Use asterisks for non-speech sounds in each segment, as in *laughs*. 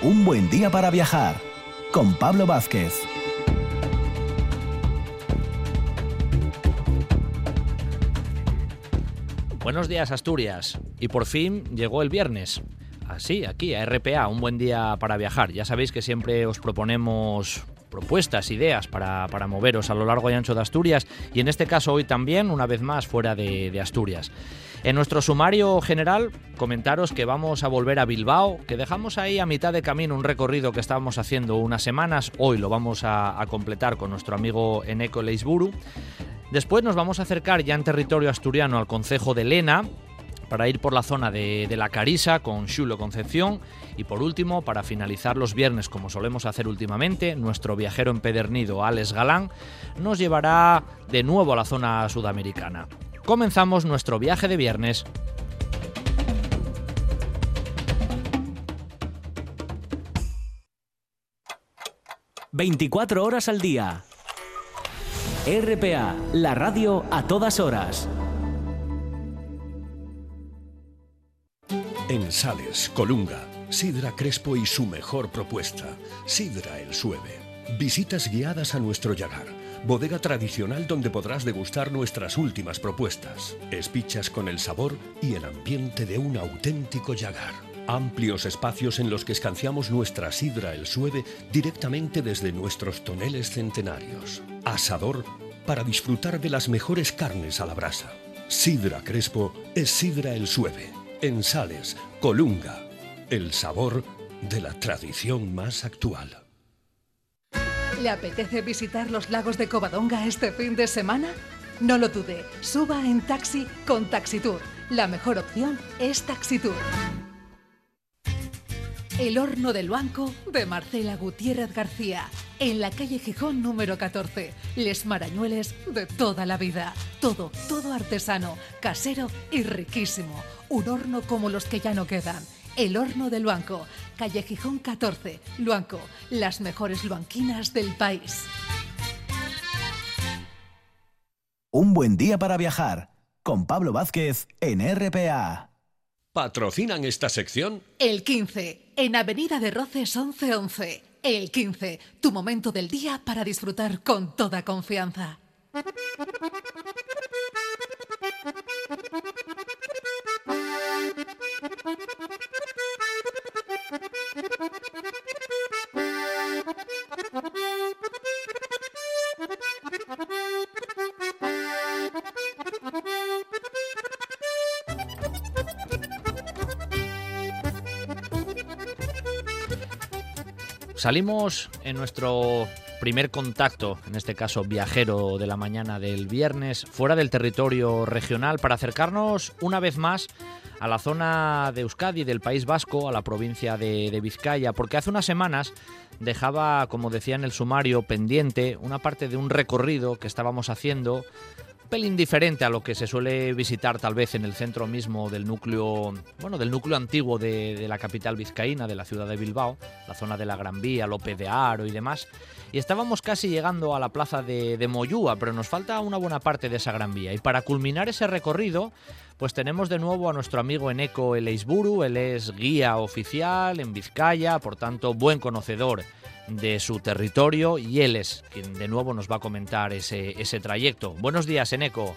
Un buen día para viajar con Pablo Vázquez. Buenos días Asturias. Y por fin llegó el viernes. Así, aquí, a RPA, un buen día para viajar. Ya sabéis que siempre os proponemos propuestas, ideas para, moveros a lo largo y ancho de Asturias y en este caso hoy también, una vez más, fuera de, Asturias. En nuestro sumario general, comentaros que vamos a volver a Bilbao, que dejamos ahí a mitad de camino un recorrido que estábamos haciendo unas semanas, hoy lo vamos a, completar con nuestro amigo Eneco Leisburu. Después nos vamos a acercar ya en territorio asturiano al concejo de Lena, para ir por la zona de, la Carisa con Xulo Concepción y por último, para finalizar los viernes como solemos hacer últimamente, nuestro viajero empedernido Alex Galán nos llevará de nuevo a la zona sudamericana. Comenzamos nuestro viaje de viernes. ...24 horas al día. RPA, la radio a todas horas. En Sales, Colunga, Sidra Crespo y su mejor propuesta, Sidra El Sueve. Visitas guiadas a nuestro Yagar, bodega tradicional donde podrás degustar nuestras últimas propuestas. Espichas con el sabor y el ambiente de un auténtico Yagar. Amplios espacios en los que escanciamos nuestra sidra el sueve directamente desde nuestros toneles centenarios. Asador para disfrutar de las mejores carnes a la brasa. Sidra Crespo es sidra el sueve en Sales, Colunga, el sabor de la tradición más actual. ¿Le apetece visitar los lagos de Covadonga este fin de semana? No lo dude, suba en taxi con Taxitour. La mejor opción es Taxitour. El horno del banco de Marcela Gutiérrez García, en la calle Gijón número 14. Les marañueles de toda la vida. Todo, todo artesano, casero y riquísimo. Un horno como los que ya no quedan. El horno del Luanco, calle Gijón 14, Luanco, las mejores luanquinas del país. Un buen día para viajar con Pablo Vázquez en RPA. ¿Patrocinan esta sección? El 15, en Avenida de Roces 1111. El 15, tu momento del día para disfrutar con toda confianza. Salimos en nuestro primer contacto, en este caso viajero de la mañana del viernes, fuera del territorio regional para acercarnos una vez más la zona de Euskadi, del País Vasco, a la provincia de, Vizcaya, porque hace unas semanas dejaba, como decía en el sumario, pendiente una parte de un recorrido que estábamos haciendo pelín diferente a lo que se suele visitar tal vez en el centro mismo del núcleo, bueno, del núcleo antiguo de, la capital vizcaína, de la ciudad de Bilbao, la zona de la Gran Vía, López de Aro y demás. Y estábamos casi llegando a la plaza de, de Moyúa, pero nos falta una buena parte de esa Gran Vía. Y para culminar ese recorrido, pues tenemos de nuevo a nuestro amigo Eneco Eleisburu, él es guía oficial en Vizcaya, por tanto buen conocedor de su territorio y él es quien de nuevo nos va a comentar ese, ese trayecto. Buenos días, Eneco.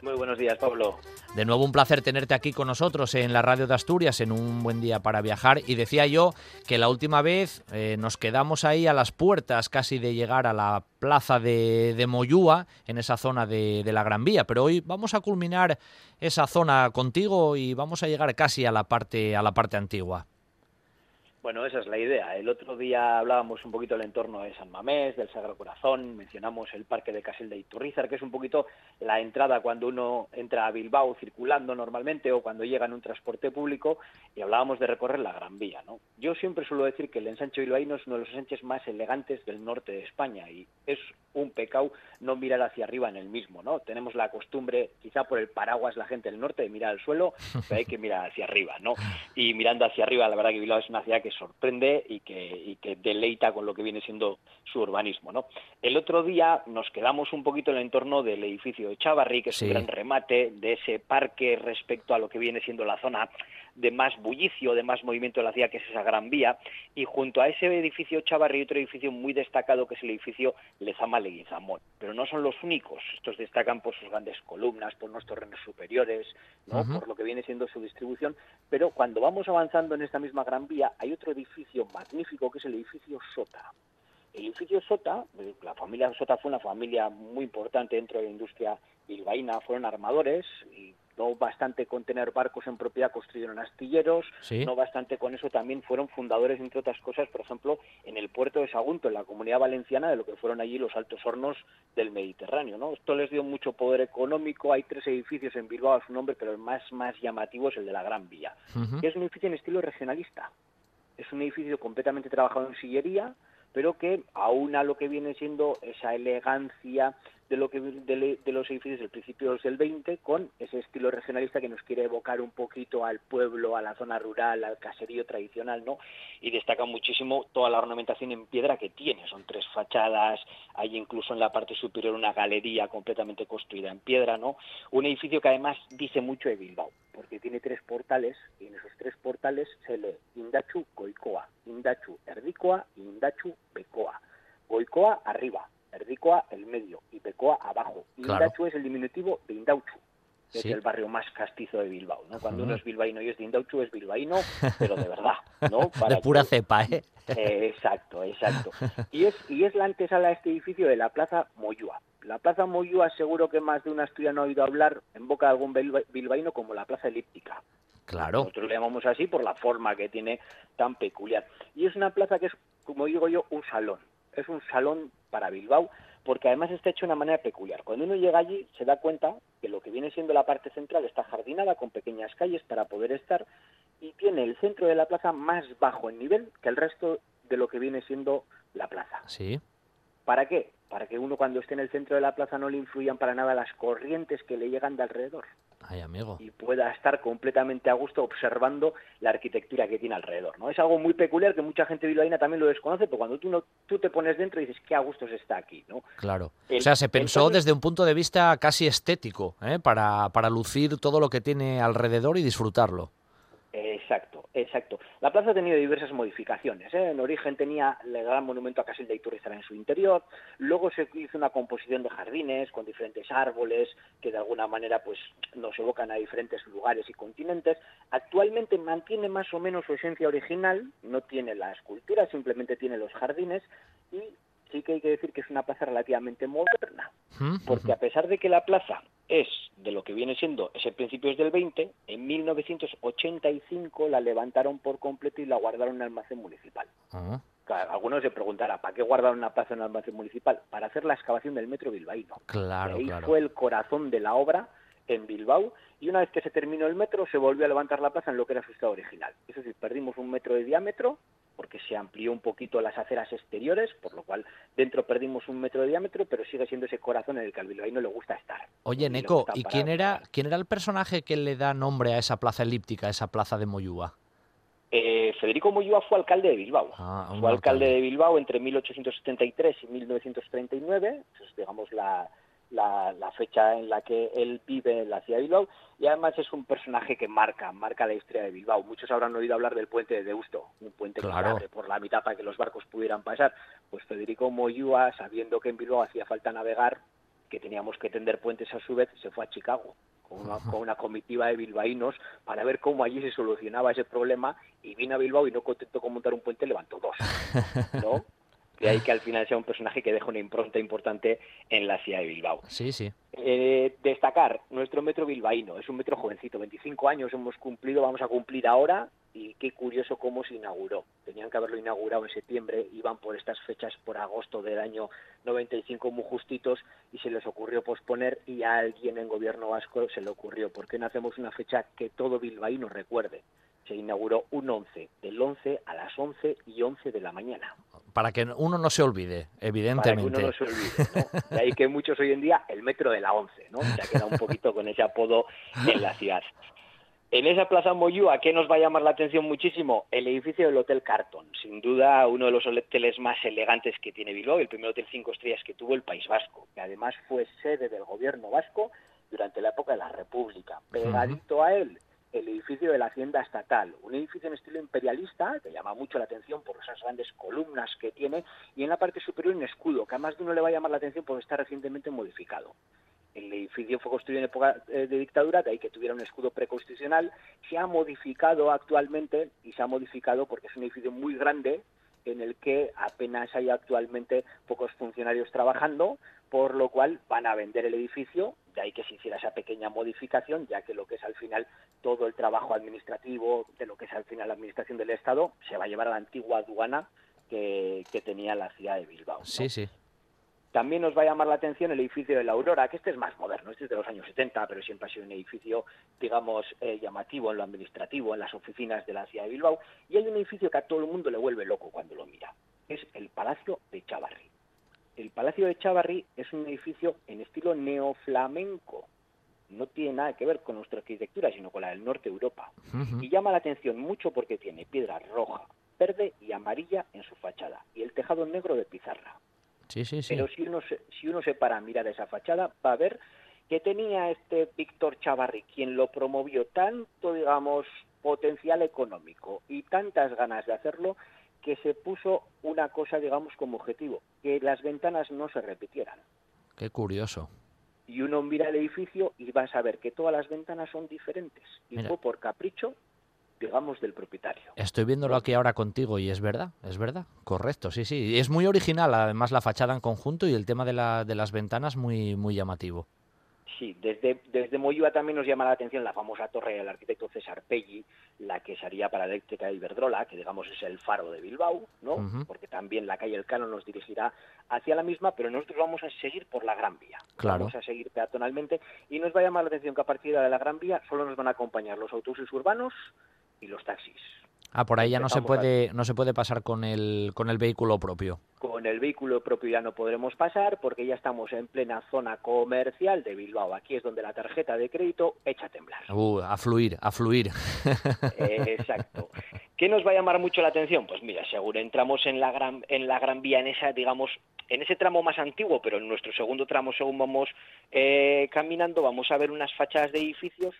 Muy buenos días, Pablo. De nuevo un placer tenerte aquí con nosotros en la radio de Asturias en un buen día para viajar. Y decía yo que la última vez eh, nos quedamos ahí a las puertas casi de llegar a la plaza de, de Moyúa, en esa zona de, de, la Gran Vía. Pero hoy vamos a culminar esa zona contigo y vamos a llegar casi a la parte, a la parte antigua. Bueno, esa es la idea. El otro día hablábamos un poquito del entorno de San Mamés, del Sagrado Corazón, mencionamos el Parque de Casel de Iturrizar, que es un poquito la entrada cuando uno entra a Bilbao circulando normalmente o cuando llega en un transporte público, y hablábamos de recorrer la Gran Vía. ¿no? Yo siempre suelo decir que el ensanche bilbaíno es uno de los ensanches más elegantes del norte de España y es un pecado no mirar hacia arriba en el mismo, ¿no? Tenemos la costumbre, quizá por el paraguas la gente del norte, de mirar al suelo, pero hay que mirar hacia arriba, ¿no? Y mirando hacia arriba, la verdad que Bilbao es una ciudad que sorprende y que, y que deleita con lo que viene siendo su urbanismo, ¿no? El otro día nos quedamos un poquito en el entorno del edificio de Chavarri, que es un gran remate de ese parque respecto a lo que viene siendo la zona de más bullicio, de más movimiento de la ciudad, que es esa gran vía, y junto a ese edificio Chavarri otro edificio muy destacado que es el edificio Lezama Leguizamón. Pero no son los únicos, estos destacan por sus grandes columnas, por unos terrenos superiores, ¿no? por lo que viene siendo su distribución, pero cuando vamos avanzando en esta misma gran vía hay otro edificio magnífico que es el edificio Sota. El edificio Sota, eh, la familia Sota fue una familia muy importante dentro de la industria bilbaína, fueron armadores y no bastante con tener barcos en propiedad construyeron astilleros, no bastante con eso también fueron fundadores, entre otras cosas, por ejemplo, en el puerto de Sagunto, en la comunidad valenciana, de lo que fueron allí los altos hornos del Mediterráneo. ¿no? Esto les dio mucho poder económico, hay tres edificios en Bilbao a su nombre, pero el más, más llamativo es el de la Gran Vía, que es un edificio en estilo regionalista. Es un edificio completamente trabajado en sillería, pero que aúna lo que viene siendo esa elegancia de lo que de, los edificios del principio del 20 con ese estilo regionalista que nos quiere evocar un poquito al pueblo, a la zona rural, al caserío tradicional, ¿no? Y destaca muchísimo toda la ornamentación en piedra que tiene, son tres fachadas, hay incluso en la parte superior una galería completamente construida en piedra, ¿no? Un edificio que además dice mucho de Bilbao, porque tiene tres portales y en esos tres portales se lee Indachu Goicoa, Indachu Erdikoa y Indachu Becoa. Goicoa arriba, Erdicoa el medio y Becoa abajo. Y Indachu es el diminutivo de Indauchu, que es el barrio más castizo de Bilbao. ¿no? Cuando uno es bilbaíno y es de Indauchu, es bilbaíno, pero de verdad. ¿no? *laughs* de pura cepa, ¿eh? exacto, exacto. Y es, y es la antesala de este edificio de la Plaza Moyúa. La Plaza Moyúa seguro que más de una no ha oído hablar en boca de algún bilbaíno como la Plaza Elíptica. Claro. Nosotros le llamamos así por la forma que tiene tan peculiar. Y es una plaza que es, como digo yo, un salón es un salón para Bilbao, porque además está hecho de una manera peculiar. Cuando uno llega allí se da cuenta que lo que viene siendo la parte central está jardinada con pequeñas calles para poder estar y tiene el centro de la plaza más bajo en nivel que el resto de lo que viene siendo la plaza. Sí. ¿Para qué? Para que uno cuando esté en el centro de la plaza no le influyan para nada las corrientes que le llegan de alrededor. Ay, amigo. Y pueda estar completamente a gusto observando la arquitectura que tiene alrededor. ¿no? Es algo muy peculiar que mucha gente bilbaína también lo desconoce, pero cuando tú, no, tú te pones dentro y dices, qué a gusto se está aquí. ¿no? Claro. o sea, se pensó desde un punto de vista casi estético, ¿eh? para, para lucir todo lo que tiene alrededor y disfrutarlo. Exacto, exacto. La plaza ha tenido diversas modificaciones. ¿eh? En origen tenía el gran monumento a Casilda y Turrizar en su interior. Luego se hizo una composición de jardines con diferentes árboles que de alguna manera pues nos evocan a diferentes lugares y continentes. Actualmente mantiene más o menos su esencia original. No tiene la escultura, simplemente tiene los jardines y sí que hay que decir que es una plaza relativamente moderna, porque a pesar de que la plaza es de lo que viene siendo ese principios del 20, en 1985 la levantaron por completo y la guardaron en el almacén municipal. algunos se preguntarán, ¿para qué guardaron una plaza en el almacén municipal? Para hacer la excavación del metro bilbaíno. Claro, ahí fue el corazón de la obra en Bilbao y una vez que se terminó el metro se volvió a levantar la plaza en lo que era su estado original. Eso sí, perdimos un metro de diámetro porque se amplió un poquito las aceras exteriores, por lo cual dentro perdimos un metro de diámetro, pero sigue siendo ese corazón en el que al bilbaíno le gusta estar. Oye, Neco, ¿y quién era, quién era el personaje que le da nombre a esa plaza elíptica, a esa plaza de Moyúa? Eh, Federico Moyúa fue alcalde de Bilbao. Ah, fue alcalde de Bilbao entre 1873 y 1939, es, digamos la, la, fecha en la que él vive en la ciudad de Bilbao y además es un personaje que marca, marca la historia de Bilbao. Muchos habrán oído hablar del puente de Deusto, un puente que abre por la mitad para que los barcos pudieran pasar. Pues Federico Moyúa, sabiendo que en Bilbao hacía falta navegar, que teníamos que tender puentes a su vez, se fue a Chicago con una, con una, comitiva de bilbaínos para ver cómo allí se solucionaba ese problema y vino a Bilbao y no contento con montar un puente levantó dos, ¿no? *laughs* De ahí que al final sea un personaje que deja una impronta importante en la ciudad de Bilbao. Sí, sí. Eh, destacar nuestro metro bilbaíno, es un metro jovencito, 25 años hemos cumplido, vamos a cumplir ahora y qué curioso cómo se inauguró. Tenían que haberlo inaugurado en septiembre, iban por estas fechas por agosto del año 95 muy justitos y se les ocurrió posponer y a alguien en gobierno vasco se le ocurrió, ¿por qué no hacemos una fecha que todo bilbaíno recuerde? Se inauguró un 11, del 11 a las 11 y 11 de la mañana. para que uno no se olvide, evidentemente. Para que uno no se olvide, ¿no? De ahí que muchos hoy en día, el metro de la once, ¿no? Se ha quedado un poquito con ese apodo en la ciudad. En esa Plaza ¿a ¿qué nos va a llamar la atención muchísimo? El edificio del Hotel Carton, sin duda uno de los hoteles más elegantes que tiene Bilbao, el primer hotel cinco estrellas que tuvo el País Vasco, que además fue sede del gobierno vasco durante la época de la República. Pegadito a él, el edificio de la Hacienda Estatal, un edificio en estilo imperialista que llama mucho la atención por esas grandes columnas que tiene y en la parte superior un escudo que a más de uno le va a llamar la atención porque está recientemente modificado. El edificio fue construido en época eh, de dictadura, de ahí que tuviera un escudo preconstitucional. Se ha modificado actualmente y se ha modificado porque es un edificio muy grande en el que apenas hay actualmente pocos funcionarios trabajando, por lo cual van a vender el edificio, de ahí que se hiciera esa pequeña modificación, ya que lo que es al final todo el trabajo administrativo de lo que es al final la administración del Estado se va a llevar a la antigua aduana que, tenía la ciudad de Bilbao. Sí, sí. También nos va a llamar la atención el edificio de la Aurora, que este es más moderno, este es de los años 70, pero siempre ha sido un edificio, digamos, eh, llamativo en lo administrativo, en las oficinas de la ciudad de Bilbao. Y hay un edificio que a todo el mundo le vuelve loco cuando lo mira. Es el Palacio de Chavarri. Palacio de Chavarri es un edificio en estilo neoflamenco. No tiene nada que ver con nuestra arquitectura, sino con la del norte de Europa. Y llama la atención mucho porque tiene piedra roja, verde y amarilla en su fachada y el tejado negro de pizarra. Pero si uno, se, si uno se para a mirar esa fachada, va a ver que tenía este Víctor Chavarri, quien lo promovió tanto, digamos, potencial económico y tantas ganas de hacerlo, que se puso una cosa, digamos, como objetivo, que las ventanas no se repitieran. Qué curioso. Y uno mira el edificio y va a saber que todas las ventanas son diferentes. Y fue por capricho digamos, del propietario. Estoy viéndolo aquí ahora contigo y es verdad, es verdad, correcto, sí, sí. Es muy original, además, la fachada en conjunto y el tema de, la, de las ventanas muy, muy llamativo. Sí, desde, desde Moyúa también nos llama la atención la famosa torre del arquitecto César Pelli, la que sería para eléctrica de Iberdrola, que digamos es el faro de Bilbao, ¿no? Porque también la calle El Cano nos dirigirá hacia la misma, pero nosotros vamos a seguir por la Gran Vía. Claro. Vamos a seguir peatonalmente y nos va a llamar la atención que a partir de la Gran Vía solo nos van a acompañar los autobuses urbanos, y los taxis. Ah, por ahí ya no se puede no se puede pasar con el con el vehículo propio. Con el vehículo propio ya no podremos pasar porque ya estamos en plena zona comercial de Bilbao. Aquí es donde la tarjeta de crédito echa a temblar. Uh, a fluir, a fluir. exacto. ¿Qué nos va a llamar mucho la atención? Pues mira, seguro entramos en la gran en la Gran Vía en esa, digamos, en ese tramo más antiguo, pero en nuestro segundo tramo según vamos eh, caminando, vamos a ver unas fachadas de edificios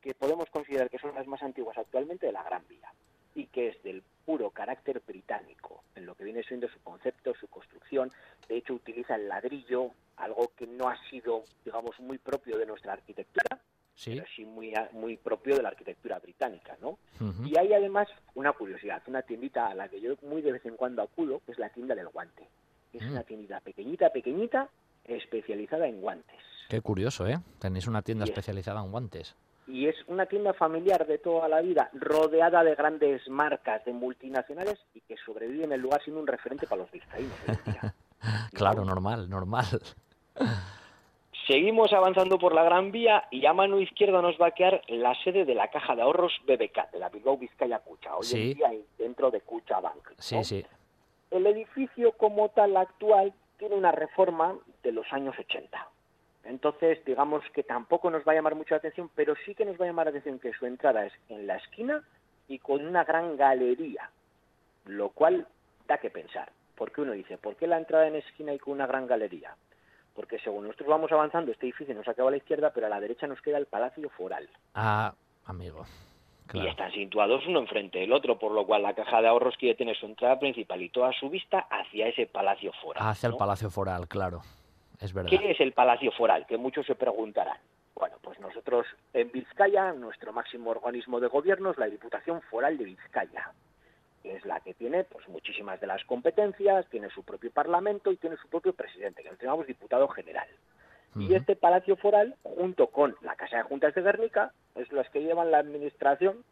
que podemos considerar que son las más antiguas actualmente de la Gran Vía y que es del puro carácter británico en lo que viene siendo su concepto, su construcción. De hecho, utiliza el ladrillo, algo que no ha sido, digamos, muy propio de nuestra arquitectura, ¿Sí? pero sí muy, muy propio de la arquitectura británica, ¿no? Y hay además una curiosidad, una tiendita a la que yo muy de vez en cuando acudo, que es la tienda del guante. Es mm. una tiendita pequeñita, pequeñita, especializada en guantes. Qué curioso, ¿eh? Tenéis una tienda especializada en guantes y es una tienda familiar de toda la vida, rodeada de grandes marcas, de multinacionales y que sobrevive en el lugar siendo un referente para los vizcaínos. *laughs* claro, normal, normal. Seguimos avanzando por la Gran Vía y a mano izquierda nos va a quedar la sede de la Caja de Ahorros BBK, de la Bilbao Vizcaya Cucha, hoy en día dentro de Cucha Bank. Sí, sí. El edificio como tal actual tiene una reforma de los años 80 entonces, digamos que tampoco nos va a llamar mucho la atención, pero sí que nos va a llamar la atención que su entrada es en la esquina y con una gran galería, lo cual da que pensar. Porque uno dice, ¿por qué la entrada en esquina y con una gran galería? Porque según nosotros vamos avanzando, este edificio nos acaba a la izquierda, pero a la derecha nos queda el Palacio Foral. Ah, amigo. Y están situados uno enfrente del otro, por lo cual la caja de ahorros quiere tener su entrada principal y toda su vista hacia ese Palacio Foral. Hacia el Palacio Foral, claro. ¿Qué es el Palacio Foral? Que muchos se preguntarán. Bueno, pues nosotros en Vizcaya, nuestro máximo organismo de gobierno es la Diputación Foral de Vizcaya, que es la que tiene pues muchísimas de las competencias, tiene su propio parlamento y tiene su propio presidente, que lo llamamos diputado general. Y este Palacio Foral, junto con la Casa de Juntas de Guernica, es las que llevan la administración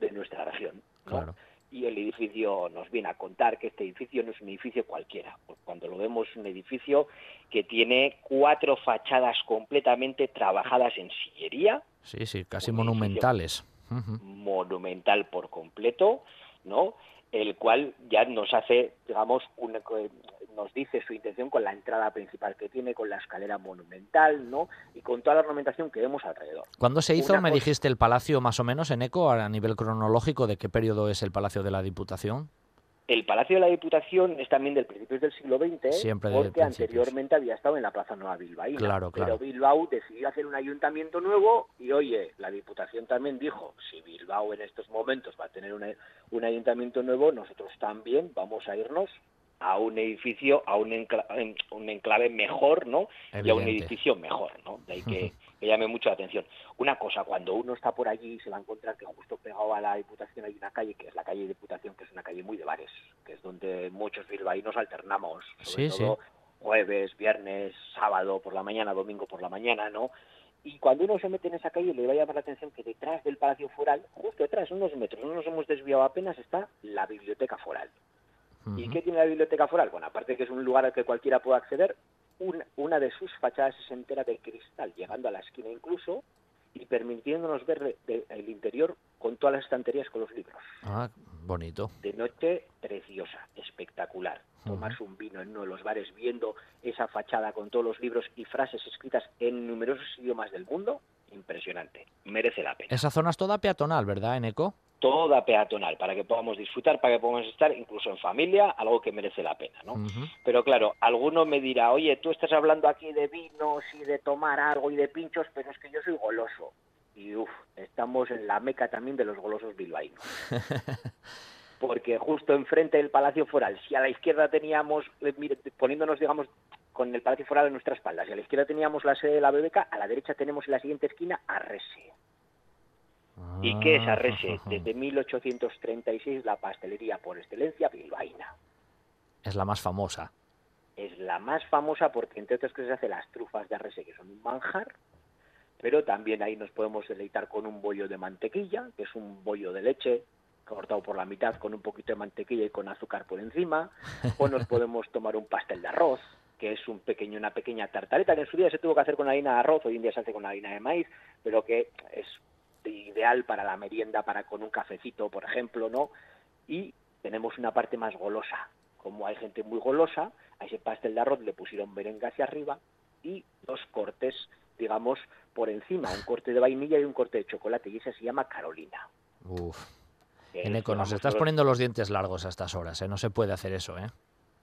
de nuestra región. Claro y el edificio nos viene a contar que este edificio no es un edificio cualquiera. Cuando lo vemos es un edificio que tiene cuatro fachadas completamente trabajadas en sillería. Sí, sí, casi monumentales. Monumental por completo. ¿No? El cual ya nos hace, digamos, nos dice su intención con la entrada principal que tiene, con la escalera monumental, ¿no? Y con toda la ornamentación que vemos alrededor. ¿Cuándo se hizo, me dijiste, el palacio más o menos en eco a nivel cronológico? ¿De qué periodo es el palacio de la Diputación? El Palacio de la Diputación es también del principio del siglo XX, porque anteriormente había estado en la Plaza Nueva Bilbaína. Claro, claro. Pero Bilbao decidió hacer un ayuntamiento nuevo y, oye, la Diputación también dijo, si Bilbao en estos momentos va a tener un ayuntamiento nuevo, nosotros también vamos a irnos a un edificio, a un, enclave, un enclave mejor, ¿no? Y a un edificio mejor, ¿no? De ahí *laughs* que, llame mucho la atención. Una cosa, cuando uno está por allí se va a encontrar que justo pegado a la Diputación hay una calle, que es la calle de Diputación, que es una calle muy de bares, que es donde muchos bilbaínos alternamos, sobre todo jueves, viernes, sábado por la mañana, domingo por la mañana, ¿no? Y cuando uno se mete en esa calle le va a llamar la atención que detrás del Palacio Foral, justo detrás, unos metros, no nos hemos desviado apenas, está la Biblioteca Foral. ¿Y qué tiene la biblioteca foral? Bueno, aparte que es un lugar al que cualquiera puede acceder, una, de sus fachadas es entera de cristal, llegando a la esquina incluso, y permitiéndonos ver el interior con todas las estanterías con los libros. Ah, bonito. De noche, preciosa, espectacular. Tomarse un vino en uno de los bares viendo esa fachada con todos los libros y frases escritas en numerosos idiomas del mundo, impresionante. Merece la pena. Esa zona es toda peatonal, ¿verdad, en Eco? toda peatonal, para que podamos disfrutar, para que podamos estar incluso en familia, algo que merece la pena, ¿no? Pero claro, alguno me dirá, oye, tú estás hablando aquí de vinos y de tomar algo y de pinchos, pero es que yo soy goloso. Y uff, estamos en la meca también de los golosos bilbaínos. *laughs* Porque justo enfrente del Palacio Foral, si a la izquierda teníamos, eh, poniéndonos, digamos, con el Palacio Foral en nuestra espalda, si a la izquierda teníamos la sede de la BBK, a la derecha tenemos en la siguiente esquina Arrese ¿Y qué es Arrese? Ah, Desde 1836 la pastelería por excelencia bilbaína. Es la más famosa. Es la más famosa porque entre otras cosas se hace las trufas de Arrese, que son un manjar, pero también ahí nos podemos deleitar con un bollo de mantequilla, que es un bollo de leche cortado por la mitad con un poquito de mantequilla y con azúcar por encima, o nos *laughs* podemos tomar un pastel de arroz, que es un pequeño, una pequeña tartaleta que en su día se tuvo que hacer con harina de arroz, hoy en día se hace con harina de maíz, pero que es ideal para la merienda, para con un cafecito, por ejemplo, ¿no? Y tenemos una parte más golosa. Como hay gente muy golosa, a ese pastel de arroz le pusieron merengue hacia arriba y dos cortes, digamos, por encima, un corte de vainilla y un corte de chocolate, y ese se llama Carolina. Uf. Eneco, nos estás poniendo los dientes largos a estas horas, ¿eh? No se puede hacer eso, ¿eh?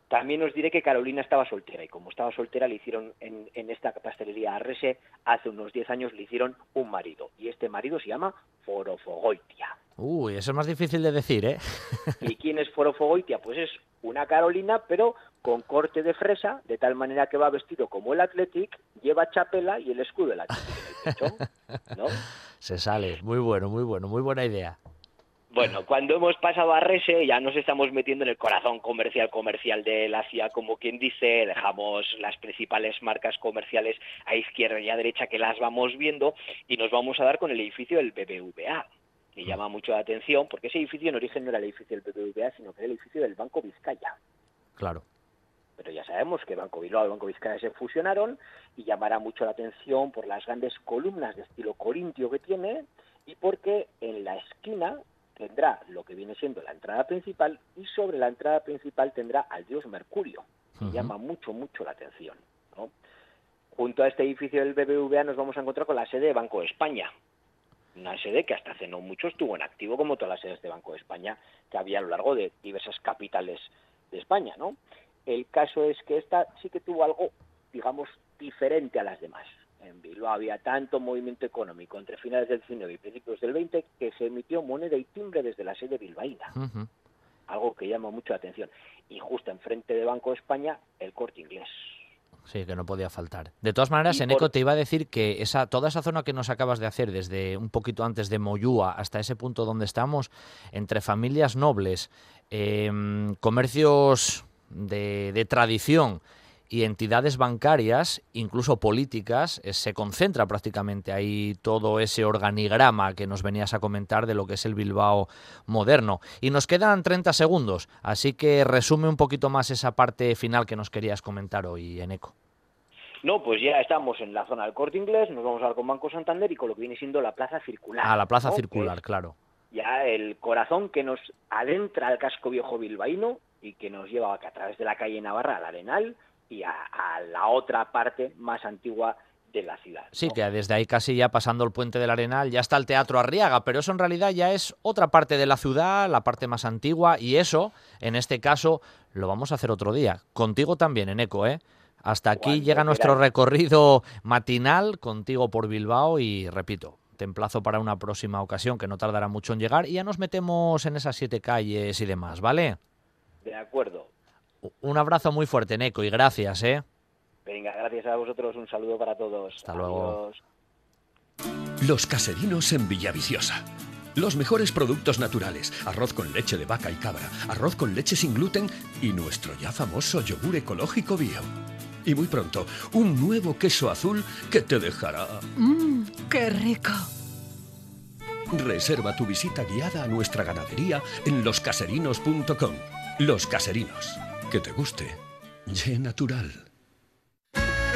También os diré que Carolina estaba soltera y como estaba soltera le hicieron en, esta pastelería Arrese hace unos 10 años le hicieron un marido y este marido se llama Forofogoitia. Uy, eso es más difícil de decir, ¿eh? ¿Y quién es Forofogoitia? Pues es una Carolina pero con corte de fresa, de tal manera que va vestido como el Athletic, lleva chapela y el escudo del Athletic en el pecho, ¿no? *laughs* Se sale, muy bueno, muy bueno, muy buena idea. Bueno, cuando hemos pasado a Rese ya nos estamos metiendo en el corazón comercial comercial de la como quien dice, dejamos las principales marcas comerciales a izquierda y a derecha que las vamos viendo y nos vamos a dar con el edificio del BBVA, que llama mucho la atención porque ese edificio en origen no era el edificio del BBVA, sino que era el edificio del Banco Vizcaya. Claro. Pero ya sabemos que Banco Bilbao y Banco Vizcaya se fusionaron y llamará mucho la atención por las grandes columnas de estilo corintio que tiene y porque en la esquina tendrá lo que viene siendo la entrada principal y sobre la entrada principal tendrá al dios Mercurio, que llama mucho, mucho la atención. Junto a este edificio del BBVA nos vamos a encontrar con la sede de Banco de España, una sede que hasta hace no mucho estuvo en activo como todas las sedes de Banco de España que había a lo largo de diversas capitales de España. ¿no? El caso es que esta sí que tuvo algo, digamos, diferente a las demás en Bilbao había tanto movimiento económico entre finales del 19 y principios del 20 que se emitió moneda y timbre desde la sede bilbaína. Algo que llama mucho la atención. Y justo enfrente de Banco de España, el corte inglés. Sí, que no podía faltar. De todas maneras, en Eco te iba a decir que esa, toda esa zona que nos acabas de hacer, desde un poquito antes de Moyúa hasta ese punto donde estamos, entre familias nobles, em, comercios de, de tradición, y entidades bancarias, incluso políticas, eh, se concentra prácticamente ahí todo ese organigrama que nos venías a comentar de lo que es el Bilbao moderno. Y nos quedan 30 segundos, así que resume un poquito más esa parte final que nos querías comentar hoy, Eneco. No, pues ya estamos en la zona del corte inglés, nos vamos a ver con Banco Santander y con lo que viene siendo la plaza circular. Ah, la plaza circular, claro ya el corazón que nos adentra al casco viejo bilbaíno y que nos lleva a través de la calle Navarra al Arenal y a, la otra parte más antigua de la ciudad. Sí, que desde ahí casi ya pasando el puente del Arenal ya está el Teatro Arriaga, pero eso en realidad ya es otra parte de la ciudad, la parte más antigua, y eso, en este caso, lo vamos a hacer otro día. Contigo también, en Eco, ¿eh? Hasta aquí llega nuestro recorrido matinal contigo por Bilbao y repito, te emplazo para una próxima ocasión que no tardará mucho en llegar y ya nos metemos en esas siete calles y demás, ¿vale? De acuerdo. Un abrazo muy fuerte, Neco, y gracias, ¿eh? Venga, gracias a vosotros, un saludo para todos. Hasta luego. Los caserinos en Villaviciosa. Los mejores productos naturales, arroz con leche de vaca y cabra, arroz con leche sin gluten y nuestro ya famoso yogur ecológico bio. Y muy pronto, un nuevo queso azul que te dejará... ¡Mmm, qué rico! Reserva tu visita guiada a nuestra ganadería en loscaserinos.com. Los Caserinos. Que te guste. Ye natural.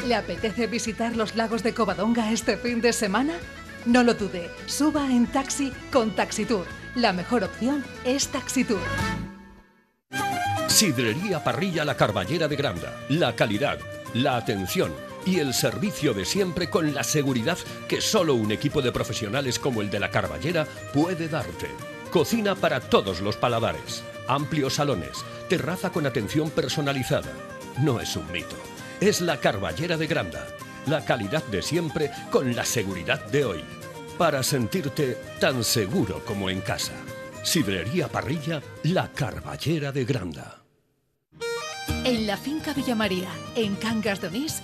¿Le apetece visitar los lagos de Covadonga este fin de semana? No lo dude, suba en taxi con Taxitour. La mejor opción es Taxitour. Sidrería Parrilla La Carballera de Granda. La calidad, la atención y el servicio de siempre con la seguridad que solo un equipo de profesionales como el de La Carballera puede darte. Cocina para todos los paladares. Amplios salones. Terraza con atención personalizada. No es un mito. Es La Carballera de Granda. La calidad de siempre con la seguridad de hoy. Para sentirte tan seguro como en casa. Sidrería Parrilla La Carballera de Granda. En la finca Villa María, en Cangas de Onís,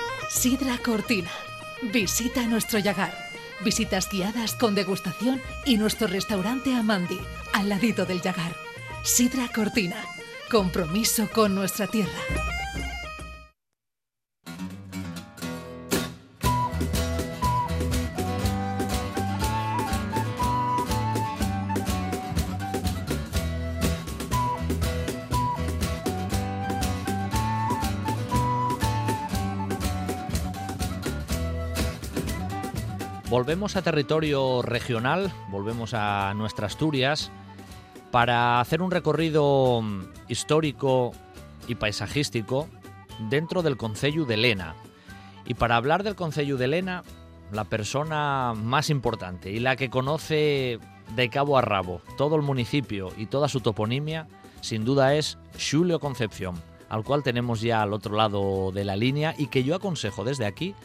Sidra Cortina. Visita nuestro Yagar. Visitas guiadas con degustación y nuestro restaurante Amandi, al ladito del Yagar. Sidra Cortina. Compromiso con nuestra tierra. Volvemos a territorio regional, volvemos a nuestra Asturias para hacer un recorrido histórico y paisajístico dentro del Concello de Lena. Y para hablar del Concello de Lena, la persona más importante y la que conoce de cabo a rabo todo el municipio y toda su toponimia, sin duda es Julio Concepción, al cual tenemos ya al otro lado de la línea y que yo aconsejo desde aquí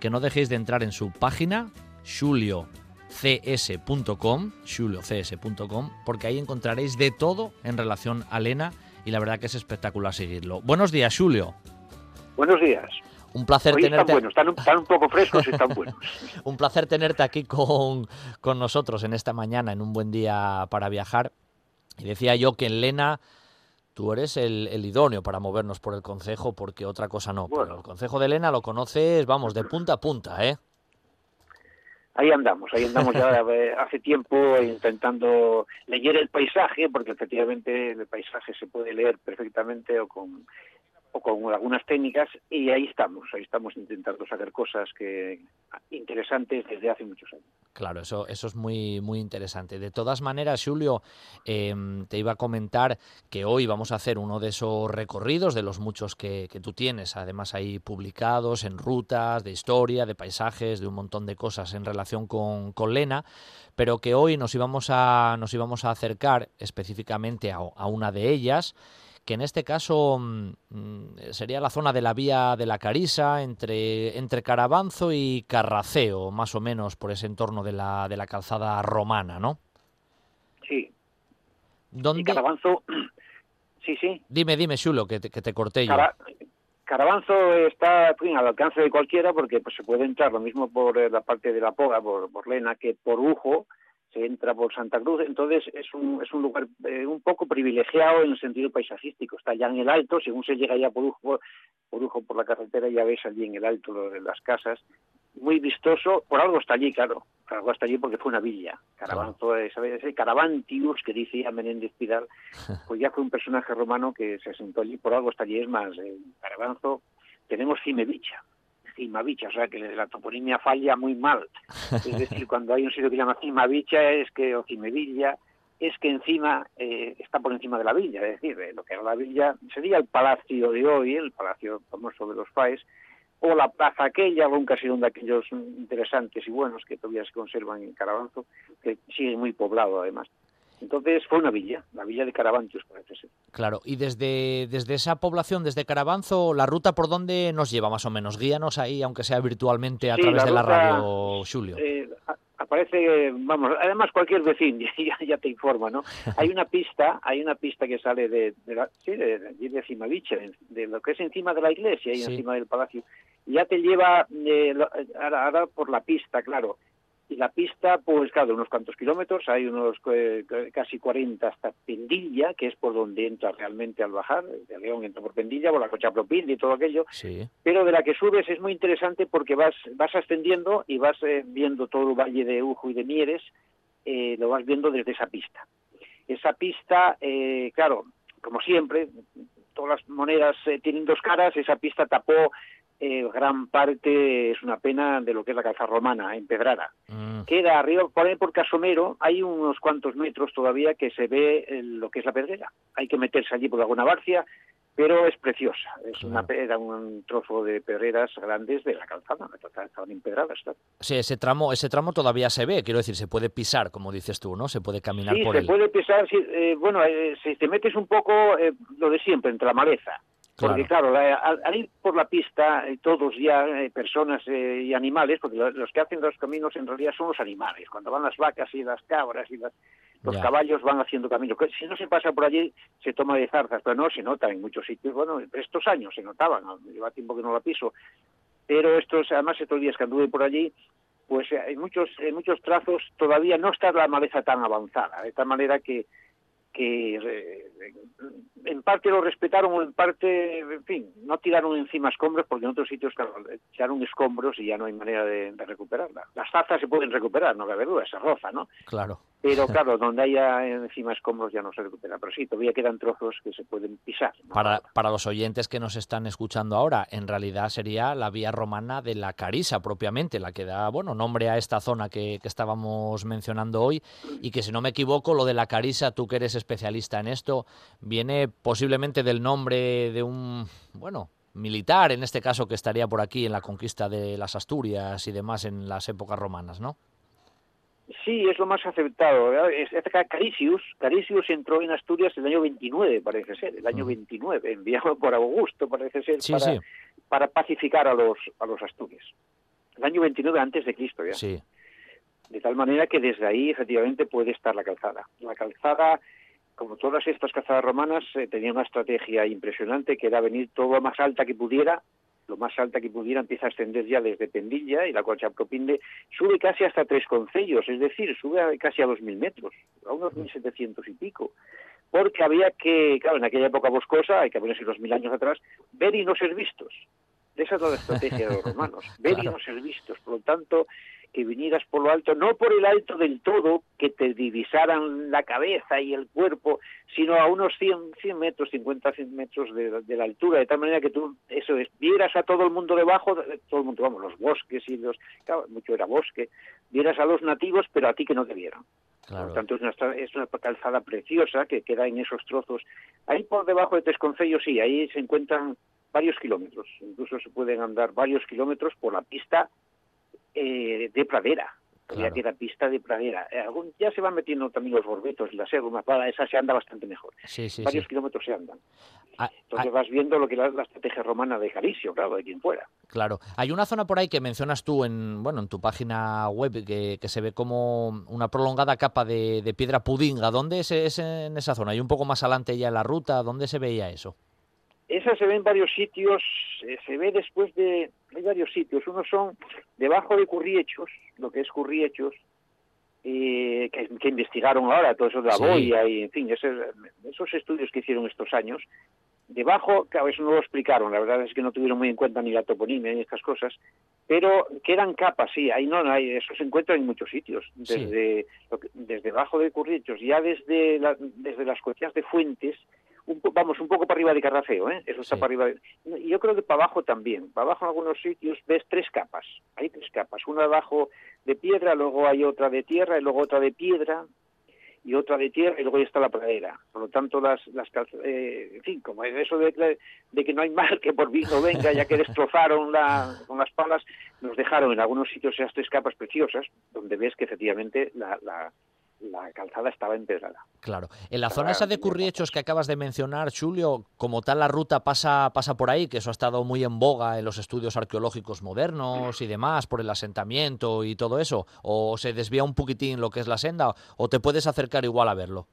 que no dejéis de entrar en su página juliocs.com, juliocs.com, porque ahí encontraréis de todo en relación a Lena y la verdad que es espectacular seguirlo. Buenos días, Julio. Buenos días. Un placer tenerte. Están buenos, están, un, poco frescos y están *laughs* buenos. un placer tenerte aquí con, con nosotros en esta mañana, en un buen día para viajar. Y decía yo que en Lena tú eres el, idóneo para movernos por el concejo, porque otra cosa no. Bueno. el concejo de Lena lo conoces, vamos, de punta a punta, ¿eh? Ahí andamos, ahí andamos ya *laughs* hace tiempo intentando leer el paisaje, porque efectivamente el paisaje se puede leer perfectamente o con o con algunas técnicas y ahí estamos, ahí estamos intentando sacar cosas que interesantes desde hace muchos años. Claro, eso, eso es muy, muy interesante. De todas maneras, Julio, em, te iba a comentar que hoy vamos a hacer uno de esos recorridos, de los muchos que, que tú tienes, además ahí publicados en rutas, de historia, de paisajes, de un montón de cosas en relación con, con Lena, pero que hoy nos íbamos a, nos íbamos a acercar específicamente a, a una de ellas que en este caso mm, mm, sería la zona de la vía de la Carisa, entre, entre Carabanzo y Carraceo, más o menos por ese entorno de la, de la calzada romana, ¿no? Sí. ¿Dónde... Carabanzo, *clears throat* sí, sí. Dime, dime, Chulo, que te, que te corté yo. Carabanzo está al alcance de cualquiera porque pues, se puede entrar lo mismo por eh, la parte de la Poga, por, por Lena, que por Ujo, se entra por Santa Cruz, entonces es un, es un lugar eh, un poco privilegiado en el sentido paisajístico, está ya en el alto, según se llega ya por Ujo, por, Ujo, por la carretera ya ves allí en el alto lo de las casas, muy vistoso, por algo está allí, claro, por algo está allí porque fue una villa, Caravanzo, ¿sabes? ese Caravantius que dice Menéndez Pidal, *laughs* pues ya fue un personaje romano que se asentó allí, por algo está allí, es más, en Caravanzo tenemos Cimevicha, Cimavicha, o sea que la toponimia falla muy mal. Es decir, *laughs* cuando hay un sitio que se llama Cimavicha es que, o Cimevilla, es que encima eh, está por encima de la villa, es decir, eh, lo que era la villa sería el palacio de hoy, el palacio famoso de los Paes, o la plaza aquella, sido uno de aquellos interesantes y buenos que todavía se conservan en Carabanzo, que sigue muy poblado además. Entonces fue una villa, la villa de Carabanchos, parece ser. Claro, y desde, desde esa población, desde Carabanzo, ¿la ruta por dónde nos lleva más o menos? Guíanos ahí, aunque sea virtualmente a través de la radio, Julio. Eh, aparece, vamos, además cualquier vecino *laughs* ya, ya, te informa, ¿no? Hay una pista, hay una pista que sale de, de la, sí, de, de, de Cimaviche, de lo que es encima de la iglesia y encima del palacio, ya te lleva eh, ahora, ahora por la pista, claro, y la pista, pues claro, unos cuantos kilómetros, hay unos eh, casi 40 hasta Pendilla, que es por donde entra realmente al bajar, de León entra por Pendilla, por la Cochaplopindi y todo aquello, sí. pero de la que subes es muy interesante porque vas, vas ascendiendo y vas eh, viendo todo el valle de Ujo y de Mieres, eh, lo vas viendo desde esa pista. Esa pista, eh, claro, como siempre, todas las monedas eh, tienen dos caras, esa pista tapó eh, gran parte es una pena de lo que es la calzada romana, en Pedrara. Mm. Queda arriba, por ahí por Casomero, hay unos cuantos metros todavía que se ve eh, lo que es la pedrera. Hay que meterse allí por alguna barcia, pero es preciosa. Es Claro. una, era un trozo de pedreras grandes de la calzada, estaban empedradas. Sí, ese tramo, ese tramo todavía se ve, quiero decir, se puede pisar, como dices tú, ¿no? Se puede caminar Sí, por se él. puede pisar, sí, eh, bueno, eh, si te metes un poco eh, lo de siempre, entre la maleza. Porque claro, la- al, al ir por la pista, eh, todos ya, eh, personas eh, y animales, porque lo- los que hacen los caminos en realidad son los animales. Cuando van las vacas y las cabras y las- los Ya. caballos van haciendo caminos. Que Si no se pasa por allí, se toma de zarzas, pero no se nota en muchos sitios. Bueno, estos años se notaban, ¿no? lleva tiempo que no la piso. Pero estos, además, estos días que anduve por allí, pues eh, en muchos, en muchos trazos todavía no está la maleza tan avanzada, de tal manera que que en parte lo respetaron o en parte, en fin, no tiraron encima escombros porque en otros sitios echaron escombros y ya no hay manera de, de recuperarla. Las tazas se pueden recuperar, no cabe duda, se roza, ¿no? Claro. Pero claro, donde haya encima escombros ya no se recupera. Pero sí, todavía quedan trozos que se pueden pisar. ¿no? Para, para los oyentes que nos están escuchando ahora, en realidad sería la vía romana de la Carisa propiamente, la que da bueno nombre a esta zona que, que estábamos mencionando hoy y que si no me equivoco, lo de la Carisa, tú que eres especialista en esto, viene posiblemente del nombre de un, bueno, militar en este caso que estaría por aquí en la conquista de las Asturias y demás en las épocas romanas, ¿no? Sí, es lo más aceptado. Carisius, Carisius entró en Asturias el año 29, parece ser, el año Mm. 29, enviado *laughs* por Augusto, parece ser, Sí, para, sí, para pacificar a los, a los Asturias. El año 29 antes de Cristo ya. sí. De tal manera que desde ahí efectivamente puede estar la calzada. La calzada, como todas estas calzadas romanas, eh, tenía una estrategia impresionante que era venir todo lo más alta que pudiera, lo más alta que pudiera empieza a ascender ya desde Pendilla y la Cocha Propinde sube casi hasta tres concellos, es decir, sube a- casi a dos mil metros, a unos mil setecientos y pico. Porque había que, claro, en aquella época boscosa, hay que ponerse los mil años atrás, ver y no ser vistos. Esa es la estrategia de los *laughs* romanos, ver y no ser vistos. Por lo tanto, que vinieras por lo alto, no por el alto del todo, que te divisaran la cabeza y el cuerpo, sino a unos 100, 100 metros, 50 100 metros de, de la altura, de tal manera que tú, eso es, vieras a todo el mundo debajo, de- todo el mundo, vamos, los bosques y los, claro, mucho era bosque, vieras a los nativos, pero a ti que no te vieran. Por Claro. lo tanto, es una, es una calzada preciosa que queda en esos trozos. Ahí por debajo de Tesconcello, sí, ahí se encuentran varios kilómetros. Incluso se pueden andar varios kilómetros por la pista eh, de pradera. Claro. queda pista de pradera. Eh, algún- ya se van metiendo también los borbetos la segunda para esa se anda bastante mejor. Sí, sí, varios sí. kilómetros se andan. Ah, Entonces ah, vas viendo lo que era la estrategia romana de Jaliscio, claro, de quien fuera. Claro. Hay una zona por ahí que mencionas tú en, bueno, en tu página web que, que se ve como una prolongada capa de, de piedra pudinga. ¿Dónde es, es en esa zona? ¿Y un poco más adelante ya en la ruta? ¿Dónde se veía eso? Esa se ve en varios sitios, eh, se ve después de... Hay varios sitios, unos son debajo de Curriechos, lo que es Curriechos, eh, que, investigaron ahora, todo eso de la boya y, en fin, esos estudios que hicieron estos años, debajo, claro, eso no lo explicaron, la verdad es que no tuvieron muy en cuenta ni la toponimia ni estas cosas, pero que eran capas, sí, ahí no, hay, eso se encuentra en muchos sitios, desde, desde debajo de Currichos, ya desde, desde las cuestiones de Fuentes, vamos, un poco para arriba de Carraceo, ¿eh? Eso está para arriba. Y yo creo que para abajo también. Para abajo en algunos sitios ves tres capas. Hay tres capas. Una abajo de piedra, luego hay otra de tierra y luego otra de piedra y otra de tierra y luego ya está la pradera. Por lo tanto, las, las eh, en fin, como es eso de, de, que no hay mal que por vino venga, ya que destrozaron la, con las palas, nos dejaron en algunos sitios esas tres capas preciosas, donde ves que efectivamente la, la la calzada estaba empedrada. Claro. En la zona esa de Curriechos que acabas de mencionar, Julio, como tal la ruta pasa, pasa por ahí, que eso ha estado muy en boga en los estudios arqueológicos modernos y demás, por el asentamiento y todo eso, o se desvía un poquitín lo que es la senda, o te puedes acercar igual a verlo.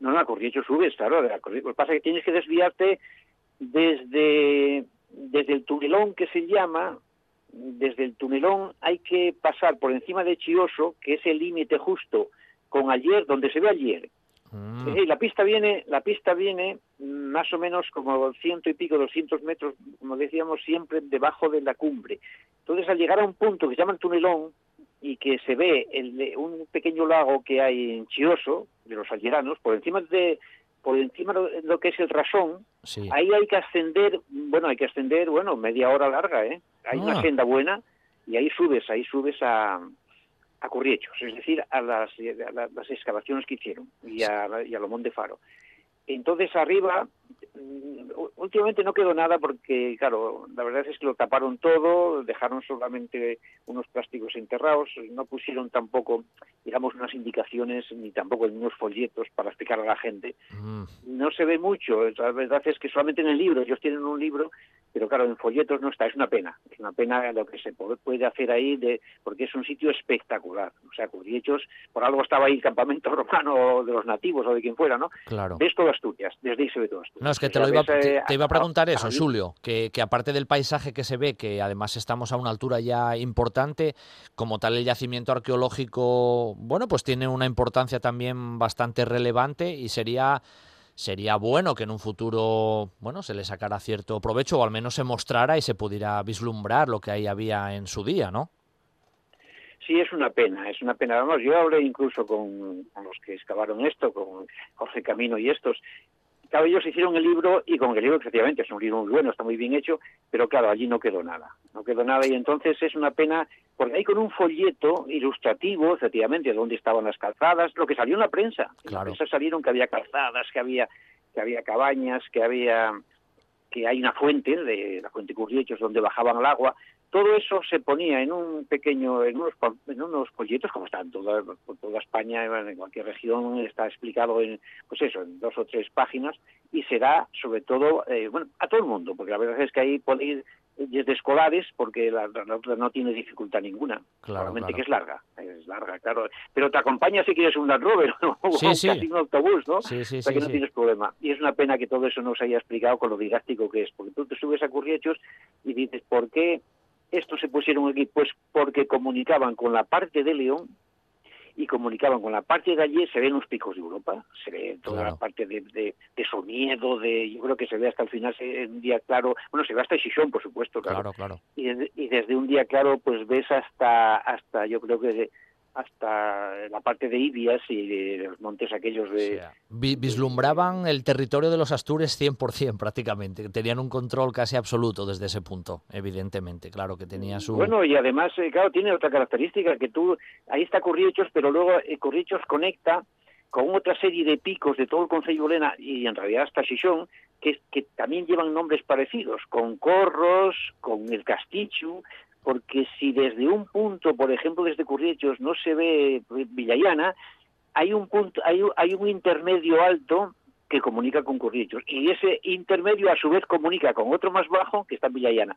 No, no, a Curriechos subes, claro. Lo que pasa es que tienes que desviarte desde, desde el tunelón que se llama, desde el tunelón hay que pasar por encima de Chioso, que es el límite justo con ayer, donde se ve ayer. Mm. la pista viene, la pista viene más o menos como ciento y pico, doscientos metros, como decíamos siempre, debajo de la cumbre. Entonces, al llegar a un punto que se llama el tunelón y que se ve el, un pequeño lago que hay en Chioso, de los Alleranos, por encima de, por encima de lo que es el rasón, ahí hay que ascender, bueno, hay que ascender, bueno, media hora larga, ¿eh? Hay una ah. senda buena y ahí subes, ahí subes a, a Corriechos, es decir, a las, las excavaciones que hicieron y a, y a Lomón de Faro. Entonces arriba últimamente no quedó nada porque, claro, la verdad es que lo taparon todo, dejaron solamente unos plásticos enterrados, no pusieron tampoco, digamos, unas indicaciones ni tampoco unos folletos para explicar a la gente. Mm. No se ve mucho, la verdad es que solamente en el libro, ellos tienen un libro, pero claro, en folletos no está, es una pena, es una pena lo que se puede hacer ahí, de, porque es un sitio espectacular, o sea, Curriechos, por algo estaba ahí el campamento *laughs* romano de los nativos o de quien fuera, ¿no? Claro. Ves todas Asturias, desde ahí se ve todas Asturias que te, lo iba, te, iba a preguntar eso, Julio, que, que, aparte del paisaje que se ve, que además estamos a una altura ya importante, como tal el yacimiento arqueológico, bueno, pues tiene una importancia también bastante relevante y sería sería bueno que en un futuro, bueno, se le sacara cierto provecho o al menos se mostrara y se pudiera vislumbrar lo que ahí había en su día, ¿no? Sí, es una pena, es una pena. Vamos, yo hablé incluso con, los que excavaron esto, con Jorge Camino y estos, Claro, ellos hicieron el libro y con el libro efectivamente es un libro muy bueno, está muy bien hecho, pero claro, allí no quedó nada, no quedó nada y entonces es una pena porque hay con un folleto ilustrativo, efectivamente, de dónde estaban las calzadas, lo que salió en la prensa. En la prensa salieron que había calzadas, que había que había cabañas, que había que hay una fuente, de la fuente Curriechos, donde bajaban el agua, todo eso se ponía en un pequeño, en unos, en unos folletos, como está en toda, toda España, en cualquier región, está explicado en, pues eso, en dos o tres páginas, y se da sobre todo, eh, bueno, a todo el mundo, porque la verdad es que ahí puede ir desde escolares, porque la, otra no tiene dificultad ninguna, claramente que es larga, es larga, claro, pero te acompaña si quieres un Land Rover *laughs* o sí, casi un autobús, ¿no? Sí, sí, o sea que no tienes problema. Y es una pena que todo eso no se haya explicado con lo didáctico que es, porque tú te subes a Curriechos y dices, ¿por qué estos se pusieron aquí? Pues porque comunicaban con la parte de León y comunicaban con la parte de allí, se ven los picos de Europa, se ve toda la parte de, de, de, Somiedo, de, yo creo que se ve hasta el final, se, un día claro, bueno, se ve hasta Chichón, por supuesto, claro. claro, Y, y, desde un día claro, pues ves hasta, hasta yo creo que hasta la parte de Ibias y de los montes aquellos de... vislumbraban el territorio de los Astures 100% prácticamente, tenían un control casi absoluto desde ese punto, evidentemente, claro que tenía su... Bueno, y además, eh, claro, tiene otra característica, que tú, ahí está Curriechos, pero luego eh, Curriechos conecta con otra serie de picos de todo el Concello Lena y en realidad hasta Xixón, que, que también llevan nombres parecidos, con Corros, con el Castichu, porque si desde un punto, por ejemplo desde Curriechos, no se ve Villayana, hay un punto, hay, hay un intermedio alto que comunica con Curriechos y ese intermedio a su vez comunica con otro más bajo que está en Villayana.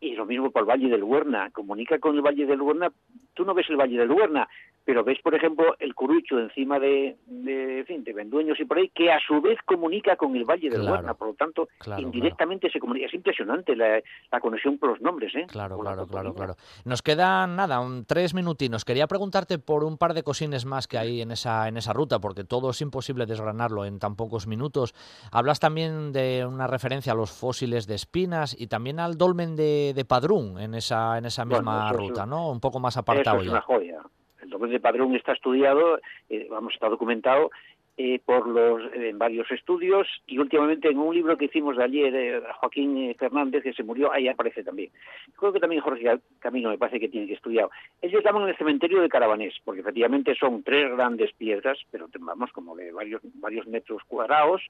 Y lo mismo para el Valle del Huerna, comunica con el Valle del Huerna tú no ves el Valle de Luerna, pero ves, por ejemplo, el Curucho encima de, de, fin, de Vendueños y por ahí, que a su vez comunica con el Valle de Luerna, por lo tanto, indirectamente se comunica. Es impresionante la, conexión por los nombres, ¿eh? Claro, claro, claro, claro. Nos quedan, nada, un, tres minutinos. Quería preguntarte por un par de cosines más que hay en esa, en esa ruta, porque todo es imposible desgranarlo en tan pocos minutos. Hablas también de una referencia a los fósiles de espinas y también al dolmen de, de Padrún en esa, en esa misma ruta, ¿no? Un poco más apartado eso es Una joya el documento de Padrón está estudiado, eh, vamos, está documentado eh, por los en varios estudios y últimamente en un libro que hicimos de ayer, eh, Joaquín Fernández, que se murió, ahí aparece también. Creo que también Jorge Camino me parece que tiene que estudiar. Ellos llaman el cementerio de Carabanés, porque efectivamente son tres grandes piedras, pero vamos, como de varios, varios metros cuadrados,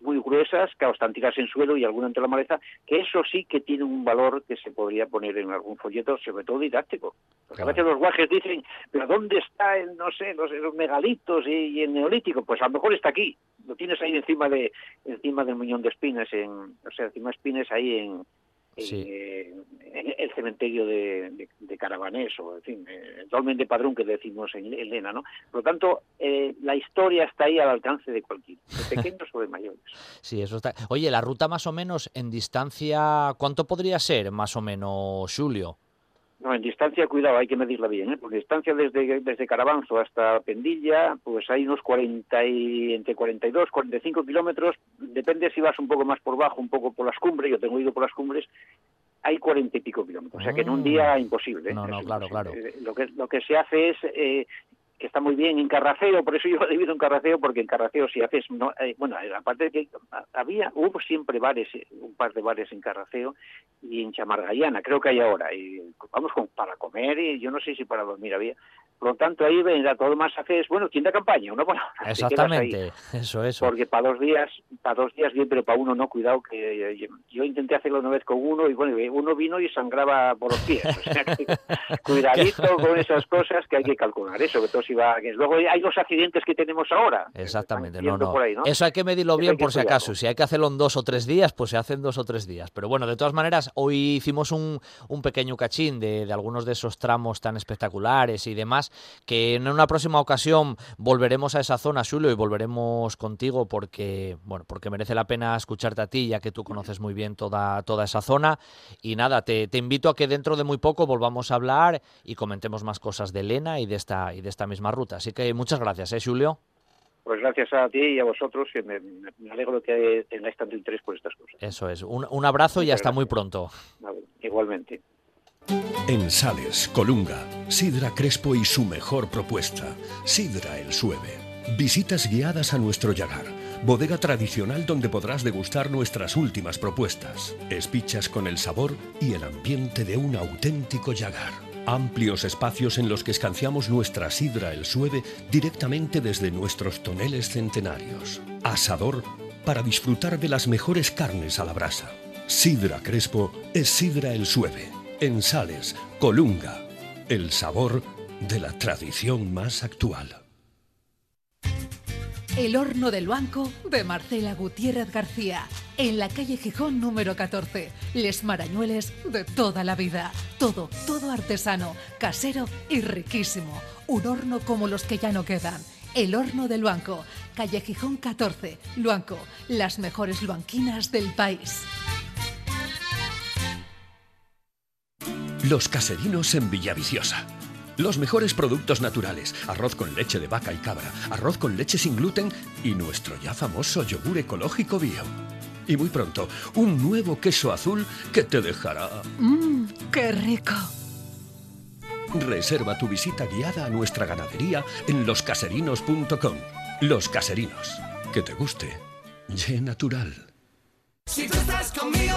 muy gruesas, tiradas en suelo y alguna entre la maleza, que eso sí que tiene un valor que se podría poner en algún folleto, sobre todo didáctico. Porque a veces los guajes dicen, pero ¿dónde está, el, no sé, los, megalitos y, el neolítico? Pues a lo mejor está aquí, lo tienes ahí encima de encima del muñón de espinas, en, o sea, encima de espinas ahí en, eh, el cementerio de, de, Carabanés o en fin, el dolmen de Padrón que decimos en, Lena, ¿no? Por lo tanto, eh, la historia está ahí al alcance de cualquiera, de *laughs* pequeños o de mayores. Sí, eso está. Oye, la ruta más o menos en distancia, ¿cuánto podría ser más o menos, Julio? No, en distancia, cuidado, hay que medirla bien, ¿eh? porque distancia desde, desde Carabanzo hasta Pendilla, pues hay unos 40 y, entre 42, 45 kilómetros, depende si vas un poco más por bajo, un poco por las cumbres, yo tengo ido por las cumbres, hay 40 y pico kilómetros, o sea que en un día ah. imposible. ¿eh? No, no, claro, claro. Eh, lo que, lo que se hace es eh, que está muy bien en Carraceo, por eso yo *laughs* he vivido en Carraceo, porque en Carraceo si haces, no, eh, bueno, aparte de que había, hubo siempre bares, un par de bares en Carraceo y en Chamargallana, creo que hay ahora, y vamos con, para comer y yo no sé si para dormir había, por lo tanto, ahí vendrá todo más haces, bueno, tienda campaña, uno bueno, Exactamente, eso, eso. Porque para dos días, para dos días bien, pero para uno no, cuidado, que yo, intenté hacerlo una vez con uno y bueno, uno vino y sangraba por los pies. O sea, *laughs* cuidadito con esas cosas que hay que calcular, eso, sobre todo si va, que luego hay los accidentes que tenemos ahora. Exactamente, no, no. Eso hay que medirlo bien por si acaso, si hay que hacerlo en dos o tres días, pues se hacen dos o tres días. Pero bueno, de todas maneras, hoy hicimos un, un pequeño cachín de, de algunos de esos tramos tan espectaculares y demás que en una próxima ocasión volveremos a esa zona, Julio, y volveremos contigo porque, bueno, porque merece la pena escucharte a ti, ya que tú conoces muy bien toda, toda esa zona. Y nada, te, invito a que dentro de muy poco volvamos a hablar y comentemos más cosas de Elena y de esta, y de esta misma ruta. Así que muchas gracias, ¿eh, Julio? Pues gracias a ti y a vosotros, que me, alegro que tengáis tanto interés por estas cosas. Eso es. Un, abrazo y hasta muy pronto. Igualmente. En Sales, Colunga, Sidra Crespo y su mejor propuesta, Sidra el Sueve. Visitas guiadas a nuestro Yagar, bodega tradicional donde podrás degustar nuestras últimas propuestas. Espichas con el sabor y el ambiente de un auténtico Yagar. Amplios espacios en los que escanciamos nuestra sidra el sueve directamente desde nuestros toneles centenarios. Asador para disfrutar de las mejores carnes a la brasa. Sidra Crespo es sidra el sueve en Sales, Colunga, el sabor de la tradición más actual. El horno del banco de Marcela Gutiérrez García, en la calle Gijón número 14. Les Marañueles de toda la vida. Todo, todo artesano, casero y riquísimo. Un horno como los que ya no quedan. El horno del banco, calle Gijón 14, Luanco, las mejores luanquinas del país. Los caserinos en Villaviciosa. Los mejores productos naturales, arroz con leche de vaca y cabra, arroz con leche sin gluten y nuestro ya famoso yogur ecológico bio. Y muy pronto, un nuevo queso azul que te dejará... ¡Mmm, qué rico! Reserva tu visita guiada a nuestra ganadería en loscaserinos.com. Los Caserinos. Que te guste. Ye natural. Si tú estás conmigo,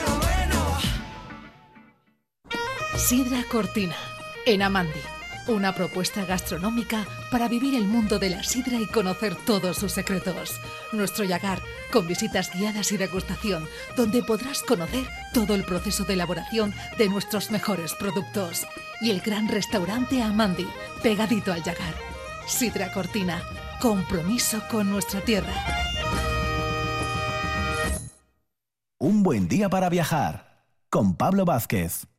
Sidra Cortina, en Amandi. Una propuesta gastronómica para vivir el mundo de la sidra y conocer todos sus secretos. Nuestro Yagar, con visitas guiadas y degustación, donde podrás conocer todo el proceso de elaboración de nuestros mejores productos. Y el gran restaurante Amandi, pegadito al Yagar. Sidra Cortina, compromiso con nuestra tierra. Un buen día para viajar con Pablo Vázquez.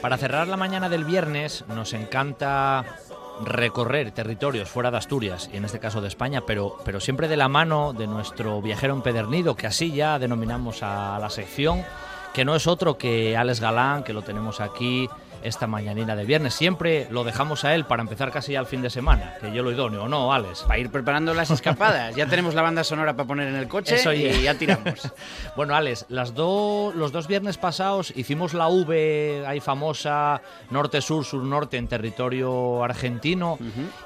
Para cerrar la mañana del viernes nos encanta recorrer territorios fuera de Asturias y en este caso de España, pero, pero siempre de la mano de nuestro viajero empedernido, que así ya denominamos a la sección, que no es otro que Alex Galán, que lo tenemos aquí esta mañanina de viernes. Siempre lo dejamos a él para empezar casi al fin de semana, que yo lo idóneo, ¿o no, Alex? Para ir preparando las escapadas. Ya tenemos la banda sonora para poner en el coche Eso y ya. tiramos. *laughs* Bueno, Alex, las do- los dos viernes pasados hicimos la V ahí famosa norte-sur, sur-norte en territorio argentino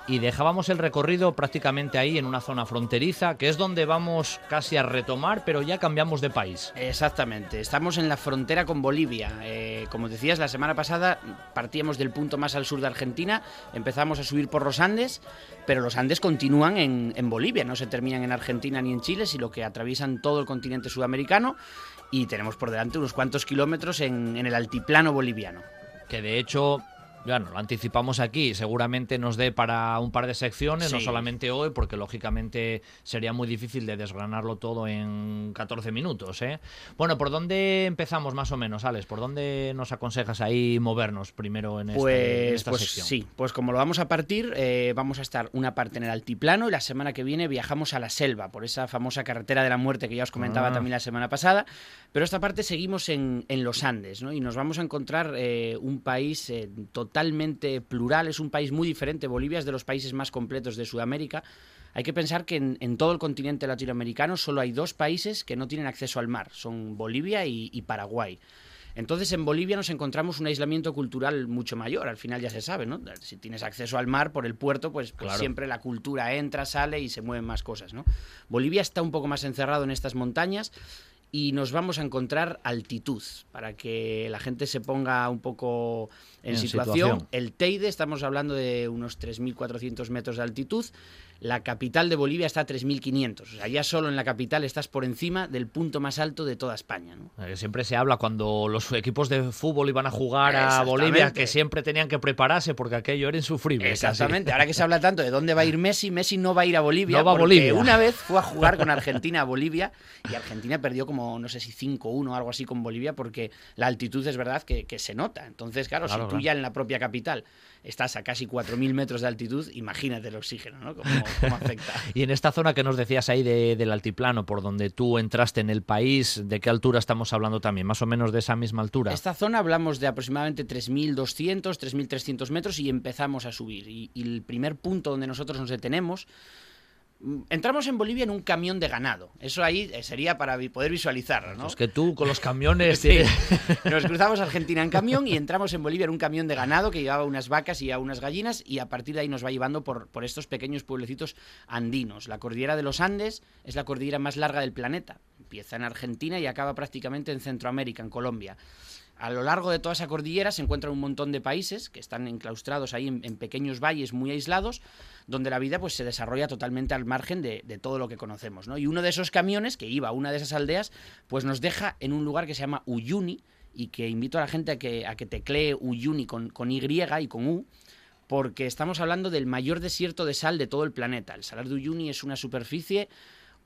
y dejábamos el recorrido prácticamente ahí en una zona fronteriza, que es donde vamos casi a retomar, pero ya cambiamos de país. Exactamente, estamos en la frontera con Bolivia. Eh, como decías, la semana pasada partíamos del punto más al sur de Argentina, empezamos a subir por los Andes, pero los Andes continúan en, en Bolivia, no se terminan en Argentina ni en Chile, sino que atraviesan todo el continente sudamericano y tenemos por delante unos cuantos kilómetros en, en el altiplano boliviano. Que de hecho, bueno, lo anticipamos aquí, seguramente nos dé para un par de secciones, no solamente hoy, porque lógicamente sería muy difícil de desgranarlo todo en 14 minutos. ¿eh? Bueno, ¿por dónde empezamos más o menos, Alex? ¿Por dónde nos aconsejas ahí movernos primero en, este- en Pues, esta pues sección? sí, pues como lo vamos a partir, eh, vamos a estar una parte en el altiplano y la semana que viene viajamos a la selva, por esa famosa carretera de la muerte que ya os comentaba Ah. también la semana pasada. Pero esta parte seguimos en, en los Andes, ¿no? Y nos vamos a encontrar eh, un país eh, totalmente plural, es un país muy diferente. Bolivia es de los países más completos de Sudamérica. Hay que pensar que en, en todo el continente latinoamericano solo hay dos países que no tienen acceso al mar, son Bolivia y- y Paraguay. Entonces en Bolivia nos encontramos un aislamiento cultural mucho mayor, al final ya se sabe, ¿no? Si tienes acceso al mar por el puerto, pues, pues Claro. siempre la cultura entra, sale y se mueven más cosas, ¿no? Bolivia está un poco más encerrado en estas montañas y nos vamos a encontrar altitud para que la gente se ponga un poco en, En situación. situación. El Teide, estamos hablando de unos 3.400 metros de altitud. La capital de Bolivia está a 3.500. O sea, ya solo en la capital estás por encima del punto más alto de toda España, ¿no? Eh, Siempre se habla cuando los equipos de fútbol iban a jugar a. Bolivia que siempre tenían que prepararse porque aquello era insufrible. casi. Exactamente. Ahora que se habla tanto de dónde va a ir Messi, Messi no va a ir a Bolivia. No va a Bolivia. Una vez fue a *laughs* jugar con Argentina a Bolivia y Argentina perdió como, no sé si 5-1 o algo así con Bolivia porque la altitud es verdad que, que se nota. Entonces, claro, Claro, si tú claro. ya en la propia capital estás a casi 4.000 metros de altitud, imagínate el oxígeno, ¿no? Cómo, cómo afecta. *laughs* Y en esta zona que nos decías ahí de- del altiplano, por donde tú entraste en el país, ¿de qué altura estamos hablando también? Más o menos de esa misma altura. Esta zona hablamos de aproximadamente 3.200, 3.300 metros y empezamos a subir. Y, y el primer punto donde nosotros nos detenemos, entramos en Bolivia en un camión de ganado. Eso ahí eh, sería para poder visualizarlo, ¿no? Es que tú con los camiones... *laughs* Sí. Nos cruzamos Argentina en camión y entramos en Bolivia en un camión de ganado que llevaba unas vacas y a unas gallinas y a partir de ahí nos va llevando por, por estos pequeños pueblecitos andinos. La cordillera de los Andes es la cordillera más larga del planeta. Empieza en Argentina y acaba prácticamente en Centroamérica, en Colombia. A lo largo de toda esa cordillera se encuentran un montón de países que están enclaustrados ahí en, pequeños valles muy aislados, donde la vida pues, se desarrolla totalmente al margen de, todo lo que conocemos. ¿no? Y uno de esos camiones que iba a una de esas aldeas, pues nos deja en un lugar que se llama Uyuni, y que invito a la gente a que, a que teclee Uyuni con, con Y y con U, porque estamos hablando del mayor desierto de sal de todo el planeta. El Salar de Uyuni es una superficie,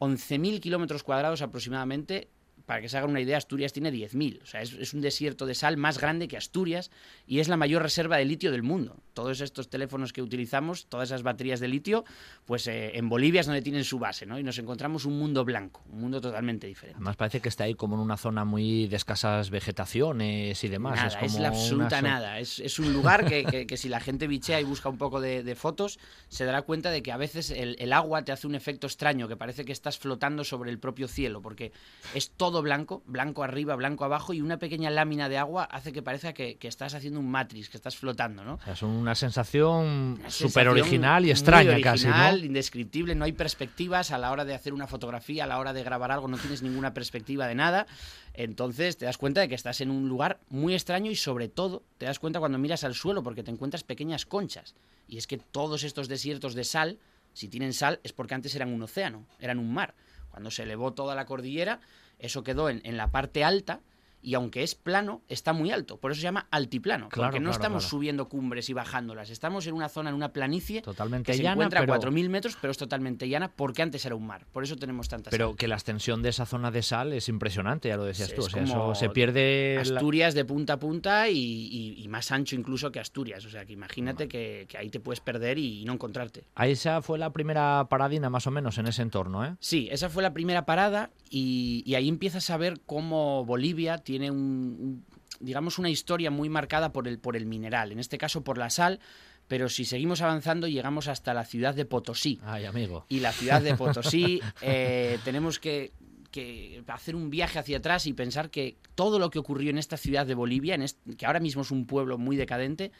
11.000 kilómetros cuadrados aproximadamente, para que se hagan una idea, Asturias tiene 10.000. O sea, es, es un desierto de sal más grande que Asturias y es la mayor reserva de litio del mundo. Todos estos teléfonos que utilizamos, todas esas baterías de litio, pues eh, en Bolivia es donde tienen su base, ¿no? Y nos encontramos un mundo blanco, un mundo totalmente diferente. Además parece que está ahí como en una zona muy de escasas vegetaciones y demás. Nada, es es, como la una absoluta so- nada. Es, es un lugar que, que- *laughs* que si la gente bichea y busca un poco de, de fotos, se dará cuenta de que a veces el, el agua te hace un efecto extraño, que parece que estás flotando sobre el propio cielo, porque es todo blanco, blanco arriba, blanco abajo, y una pequeña lámina de agua hace que parezca que, que estás haciendo un matrix, que estás flotando, ¿no? O sea, es una sensación súper original y extraña casi, original, ¿no? indescriptible, no hay perspectivas a la hora de hacer una fotografía, a la hora de grabar algo, no tienes ninguna perspectiva de nada. Entonces te das cuenta de que estás en un lugar muy extraño y sobre todo te das cuenta cuando miras al suelo porque te encuentras pequeñas conchas. Y es que todos estos desiertos de sal, si tienen sal, es porque antes eran un océano, eran un mar. Cuando se elevó toda la cordillera, eso quedó en, en la parte alta y aunque es plano, está muy alto. Por eso se llama altiplano, Claro, porque no claro, estamos claro. subiendo cumbres y bajándolas. Estamos en una zona, en una planicie Totalmente que se llana, encuentra pero- a 4.000 metros, pero es totalmente llana porque antes era un mar. Por eso tenemos tantas Pero que la extensión de esa zona de sal es impresionante, ya lo decías Sí, tú. O sea, eso se pierde. la- Asturias de punta a punta y, y- y más ancho incluso que Asturias. O sea, que imagínate que, que ahí te puedes perder y, no encontrarte. Ahí esa fue la primera paradina, más o menos, en ese entorno, ¿eh? Sí, esa fue la primera parada y, y ahí empiezas a ver cómo Bolivia tiene un, un- digamos, una historia muy marcada por el, por el mineral, en este caso por la sal, pero si seguimos avanzando llegamos hasta la ciudad de Potosí. Ay, amigo. y la ciudad de Potosí, *laughs* eh, tenemos que, que hacer un viaje hacia atrás y pensar que todo lo que ocurrió en esta ciudad de Bolivia, en que ahora mismo es un pueblo muy decadente,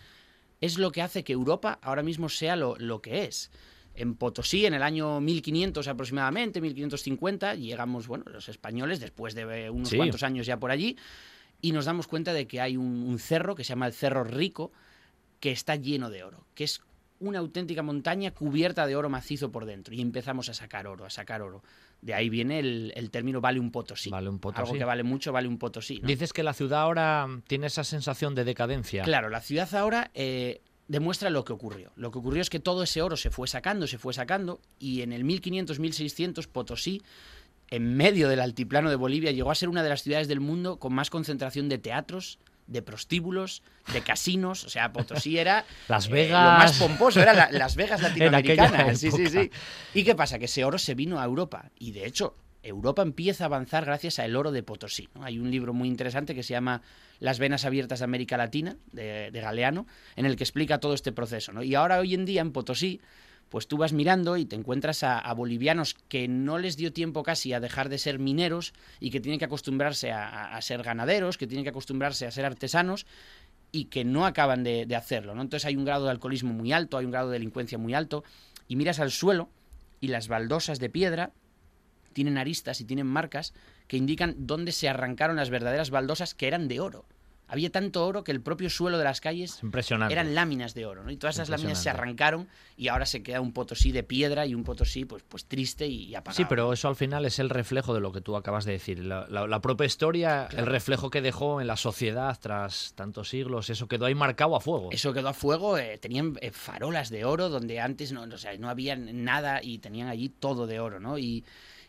es lo que hace que Europa ahora mismo sea lo, lo que es. En Potosí, en el año 1500 aproximadamente, 1550, llegamos, bueno, los españoles, después de eh, unos Sí. cuantos años ya por allí, y nos damos cuenta de que hay un, un cerro que se llama el Cerro Rico, que está lleno de oro, que es una auténtica montaña cubierta de oro macizo por dentro. Y empezamos a sacar oro, a sacar oro. De ahí viene el, el término vale un potosí. Vale un potosí. Algo que vale mucho vale un potosí. ¿no? Dices que la ciudad ahora tiene esa sensación de decadencia. Claro, la ciudad ahora eh, demuestra lo que ocurrió. Lo que ocurrió es que todo ese oro se fue sacando, se fue sacando, y en el 1500-1600 Potosí, en medio del altiplano de Bolivia, llegó a ser una de las ciudades del mundo con más concentración de teatros, de prostíbulos, de casinos. O sea, Potosí era *laughs* Las eh, Vegas. lo más pomposo, era la- Las Vegas *laughs* latinoamericanas. Sí, sí, sí. ¿Y qué pasa? Que ese oro se vino a Europa. Y de hecho, Europa empieza a avanzar gracias al oro de Potosí. Hay un libro muy interesante que se llama Las venas abiertas de América Latina, de, Galeano, en el que explica todo este proceso. Y ahora, hoy en día, en Potosí, pues tú vas mirando y te encuentras a, bolivianos que no les dio tiempo casi a dejar de ser mineros y que tienen que acostumbrarse a, ser ganaderos, que tienen que acostumbrarse a ser artesanos y que no acaban de, de hacerlo. ¿no? Entonces hay un grado de alcoholismo muy alto, hay un grado de delincuencia muy alto, y miras al suelo y las baldosas de piedra tienen aristas y tienen marcas que indican dónde se arrancaron las verdaderas baldosas que eran de oro. Había tanto oro que el propio suelo de las calles eran láminas de oro, ¿no? Y todas esas láminas se arrancaron y ahora se queda un potosí de piedra y un potosí pues, pues triste y, apagado. Sí, pero eso al final es el reflejo de lo que tú acabas de decir. La, la- la propia historia, el reflejo que dejó en la sociedad tras tantos siglos, eso quedó ahí marcado a fuego. Eso quedó a fuego, eh, tenían eh, farolas de oro donde antes no, o sea, no había nada y tenían allí todo de oro, ¿no? Y,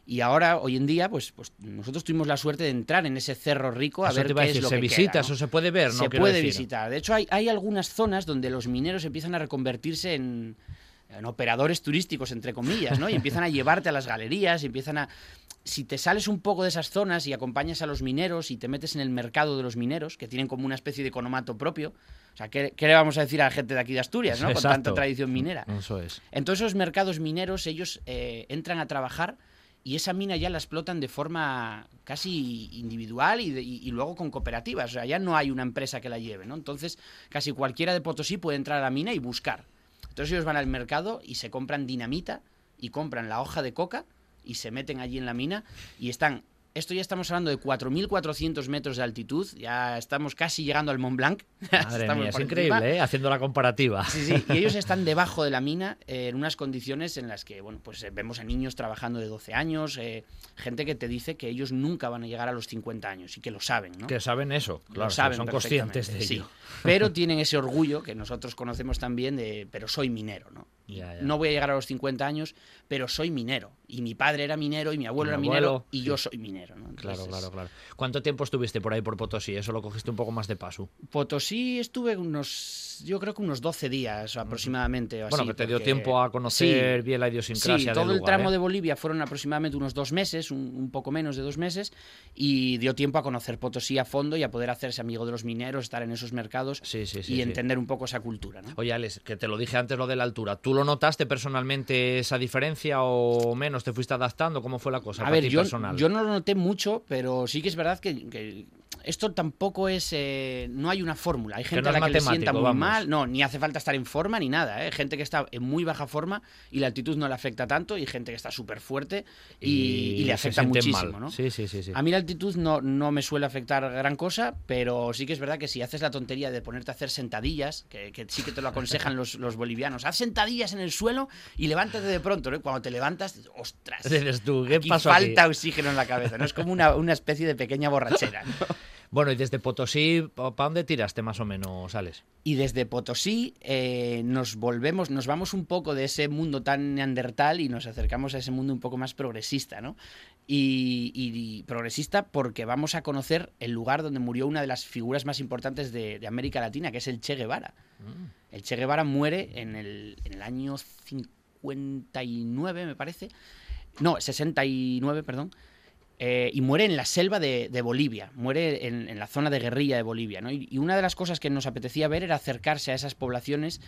y ahora, hoy en día, pues, pues nosotros tuvimos la suerte de entrar en ese cerro rico a Eso ver te iba a qué decir, es lo se que visita, queda, ¿no? eso se puede ver, ¿no? se Quiero puede decir. visitar. De hecho, hay, hay algunas zonas donde los mineros empiezan a reconvertirse en, en operadores turísticos, entre comillas, ¿no? Y empiezan a *laughs* llevarte a las galerías, y empiezan a... Si te sales un poco de esas zonas y acompañas a los mineros y te metes en el mercado de los mineros, que tienen como una especie de economato propio, o sea, ¿qué, qué le vamos a decir a la gente de aquí de Asturias, ¿no? Con tanta tradición minera. Eso es. En todos esos mercados mineros ellos eh, entran a trabajar y esa mina ya la explotan de forma casi individual y, de- y- luego con cooperativas. O sea, ya no hay una empresa que la lleve, ¿no? Entonces, casi cualquiera de Potosí puede entrar a la mina y buscar. Entonces ellos van al mercado y se compran dinamita y compran la hoja de coca y se meten allí en la mina y están... Esto ya estamos hablando de 4.400 metros de altitud, ya estamos casi llegando al Mont Blanc. *laughs* Madre mía, es increíble. ¿eh? Haciendo la comparativa. Sí, sí, y ellos *laughs* están debajo de la mina eh, en unas condiciones en las que, bueno, pues eh, vemos a niños trabajando de 12 años, eh, gente que te dice que ellos nunca van a llegar a los 50 años y que lo saben, ¿no? Que saben eso, Lo claro, saben son conscientes de ello. sí. *laughs* Pero tienen ese orgullo que nosotros conocemos también de, pero soy minero, ¿no? y Ya, ya. no voy a llegar a los 50 años, pero soy minero. Y mi padre era minero, y mi abuelo Mi era minero, y sí. yo soy minero. ¿no? Claro, Entonces, claro, claro. ¿Cuánto tiempo estuviste por ahí por Potosí? Eso lo cogiste un poco más de paso. Potosí estuve unos, yo creo que unos 12 días aproximadamente. o Bueno, que te dio tiempo a conocer Sí, bien la idiosincrasia Sí, del todo el lugar, tramo ¿eh? de Bolivia fueron aproximadamente unos dos meses, un, un poco menos de dos meses, y dio tiempo a conocer Potosí a fondo y a poder hacerse amigo de los mineros, estar en esos mercados Sí, y entender un poco esa cultura. ¿no? Oye, Alex, que te lo dije antes lo de la altura. ¿Tú lo notaste personalmente esa diferencia o menos? ¿Te fuiste adaptando? ¿Cómo fue la cosa? A ver, yo, personal? yo no lo noté mucho, pero sí que es verdad que, que esto tampoco es. eh, no hay una fórmula. Hay gente no a la que le sienta muy vamos. mal. No, ni hace falta estar en forma ni nada. ¿eh? Gente que está en muy baja forma y la altitud no le afecta tanto, y gente que está súper fuerte y, y le se afecta muchísimo. ¿no? Sí, sí, sí. sí. A mí la altitud no, no me suele afectar gran cosa, pero sí que es verdad que si haces la tontería de ponerte a hacer sentadillas, que, que sí que te lo aconsejan *laughs* los, los bolivianos, haz sentadillas en el suelo y levántate de pronto, ¿no? Cuando te levantas, ostras. Tú, ¿qué aquí pasó aquí? falta oxígeno en la cabeza, ¿no? Es como una, una especie de pequeña borrachera. *laughs* ¿no? Bueno, y desde Potosí, ¿para dónde tiraste más o menos, Alex? Y desde Potosí eh, nos volvemos, nos vamos un poco de ese mundo tan neandertal y nos acercamos a ese mundo un poco más progresista, ¿no? Y, y- y progresista porque vamos a conocer el lugar donde murió una de las figuras más importantes de, de América Latina, que es el Che Guevara. El Che Guevara muere en el, en el año 59, me parece. No, 69, perdón. Eh, y muere en la selva de, Bolivia, muere en, en la zona de guerrilla de Bolivia. ¿no? Y, y una de las cosas que nos apetecía ver era acercarse a esas poblaciones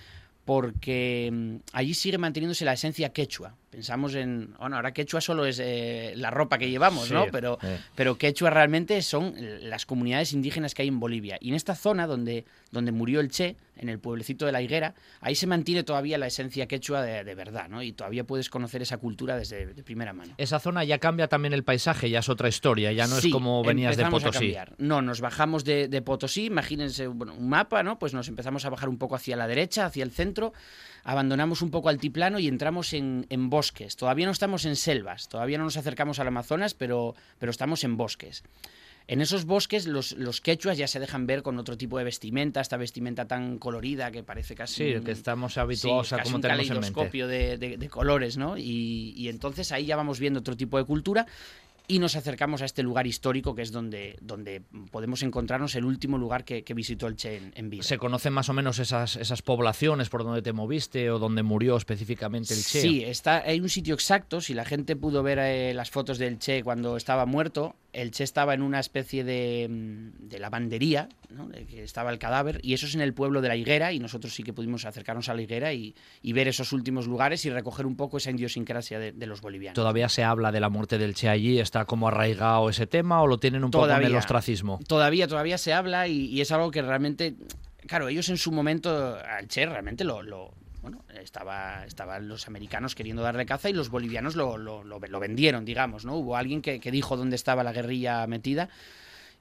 porque mm, allí sigue manteniéndose la esencia quechua. Pensamos en, bueno, ahora quechua solo es eh, la ropa que llevamos, Sí, ¿no? Pero, eh. pero quechua realmente son las comunidades indígenas que hay en Bolivia. Y en esta zona donde, donde murió el Che, en el pueblecito de la Higuera, ahí se mantiene todavía la esencia quechua de, de verdad, ¿no? Y todavía puedes conocer esa cultura desde de primera mano. Esa zona ya cambia también el paisaje, ya es otra historia, ya no es como venías de a Potosí. cambiar. No, nos bajamos de, de Potosí, imagínense bueno, un mapa, ¿no? Pues nos empezamos a bajar un poco hacia la derecha, hacia el centro, abandonamos un poco altiplano y entramos en, en bosques. Todavía no estamos en selvas, todavía no nos acercamos al Amazonas, pero, pero estamos en bosques. En esos bosques los, los quechuas ya se dejan ver con otro tipo de vestimenta, esta vestimenta tan colorida que parece casi... Sí, que estamos habituados sí, a como un tenemos en mente. caleidoscopio de, de- de colores, ¿no? Y, y entonces ahí ya vamos viendo otro tipo de cultura y nos acercamos a este lugar histórico que es donde, donde podemos encontrarnos el último lugar que, que visitó el Che en, en vida. ¿Se conocen más o menos esas, esas poblaciones por donde te moviste o donde murió específicamente el Che? Sí, está, hay un sitio exacto. Si la gente pudo ver eh, las fotos del Che cuando estaba muerto, el Che estaba en una especie de, mm, de lavandería, ¿no? que estaba el cadáver, y eso es en el pueblo de la Higuera, y nosotros sí que pudimos acercarnos a la Higuera y, y ver esos últimos lugares y recoger un poco esa idiosincrasia de, de los bolivianos. ¿Todavía se habla de la muerte del Che allí? ¿Está como arraigado ese tema o lo tienen un poco en el ostracismo? Todavía, todavía se habla y, y es algo que realmente, claro, ellos en su momento, al Che realmente lo, lo- bueno, estaba, estaban los americanos queriendo darle caza y los bolivianos lo, lo- lo- lo vendieron, digamos, ¿no? Hubo alguien que, que dijo dónde estaba la guerrilla metida.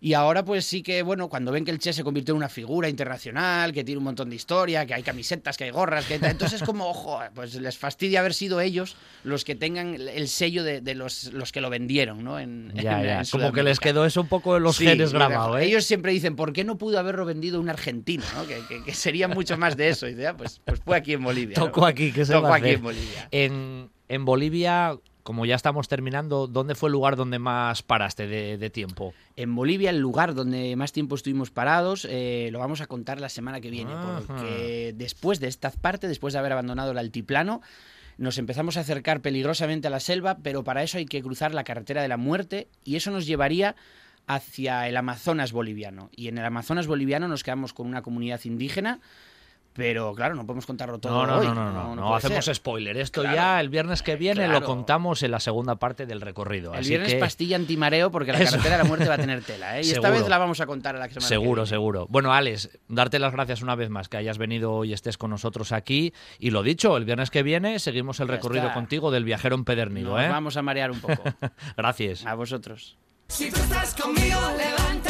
Y ahora pues sí que, bueno, cuando ven que el Che se convirtió en una figura internacional, que tiene un montón de historia, que hay camisetas, que hay gorras, que entonces como, *laughs* ojo, pues les fastidia haber sido ellos los que tengan el sello de, de los, los que lo vendieron, ¿no? En, Ya, en- ya. en Como que les quedó eso un poco en los Sí, genes grabado, ¿eh? Ellos siempre dicen, ¿por qué no pudo haberlo vendido un argentino? ¿no? Que, que- que sería mucho más de eso. Y dice, "Ah, pues, pues fue aquí en Bolivia. *laughs* ¿no? Tocó aquí, que se Tocó aquí hacer? en Bolivia. En, en Bolivia, como ya estamos terminando, ¿dónde fue el lugar donde más paraste de, de tiempo? En Bolivia, el lugar donde más tiempo estuvimos parados, eh, lo vamos a contar la semana que viene. Ajá. Porque después de esta parte, después de haber abandonado el altiplano, nos empezamos a acercar peligrosamente a la selva, pero para eso hay que cruzar la carretera de la muerte y eso nos llevaría hacia el Amazonas boliviano. Y en el Amazonas boliviano nos quedamos con una comunidad indígena, pero claro, no podemos contarlo todo No, no, hoy. no, no, no, no, puede hacemos ser. spoiler. Esto Claro. ya el viernes que viene lo contamos en la segunda parte del recorrido. El así viernes que... pastilla antimareo porque la Eso. carretera de la muerte va a tener tela. ¿eh? Y esta vez la vamos a contar a la semana que Seguro, viene. seguro. Bueno, Alex, darte las gracias una vez más que hayas venido y estés con nosotros aquí. Y lo dicho, el viernes que viene seguimos el Ya recorrido está. contigo del viajero empedernido. Nos ¿eh? vamos a marear un poco. *laughs* Gracias. A vosotros. Si tú estás conmigo, levanta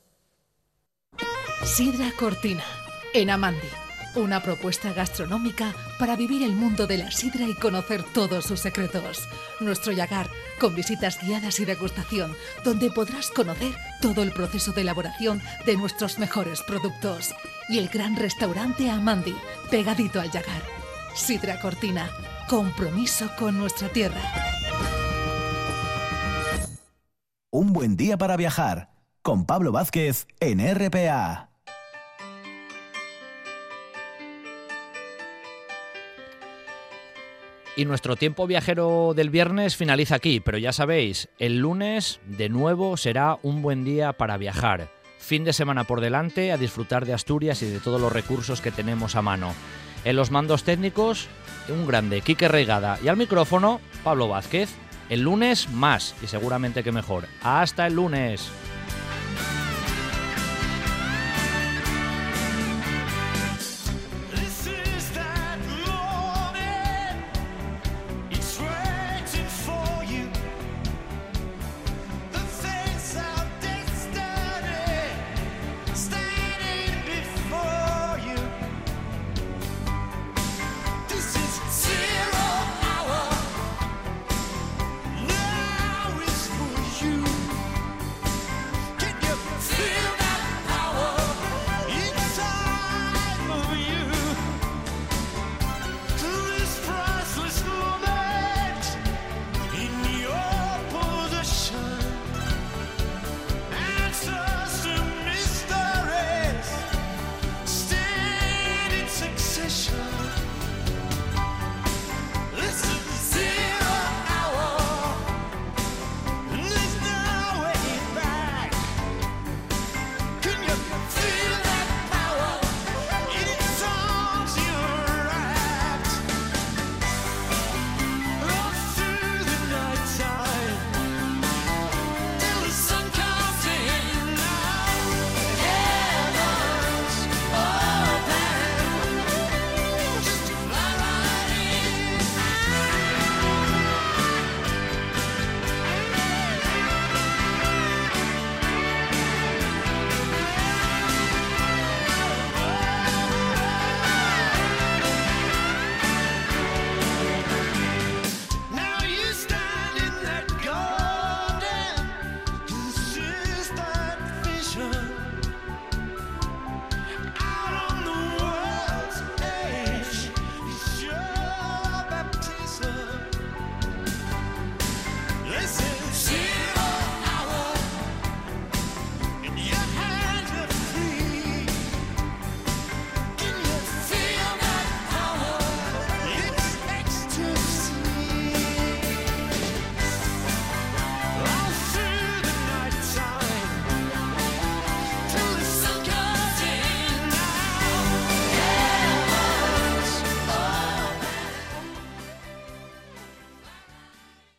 Sidra Cortina, en Amandi. Una propuesta gastronómica para vivir el mundo de la sidra y conocer todos sus secretos. Nuestro Yagar, con visitas guiadas y degustación, donde podrás conocer todo el proceso de elaboración de nuestros mejores productos. Y el gran restaurante Amandi, pegadito al Yagar. Sidra Cortina, compromiso con nuestra tierra. Un buen día para viajar con Pablo Vázquez en RPA. Y nuestro tiempo viajero del viernes finaliza aquí, pero ya sabéis, el lunes de nuevo será un buen día para viajar. Fin de semana por delante a disfrutar de Asturias y de todos los recursos que tenemos a mano. En los mandos técnicos, un grande, Quique Reigada. Y al micrófono, Pablo Vázquez. El lunes más, y seguramente que mejor. Hasta el lunes.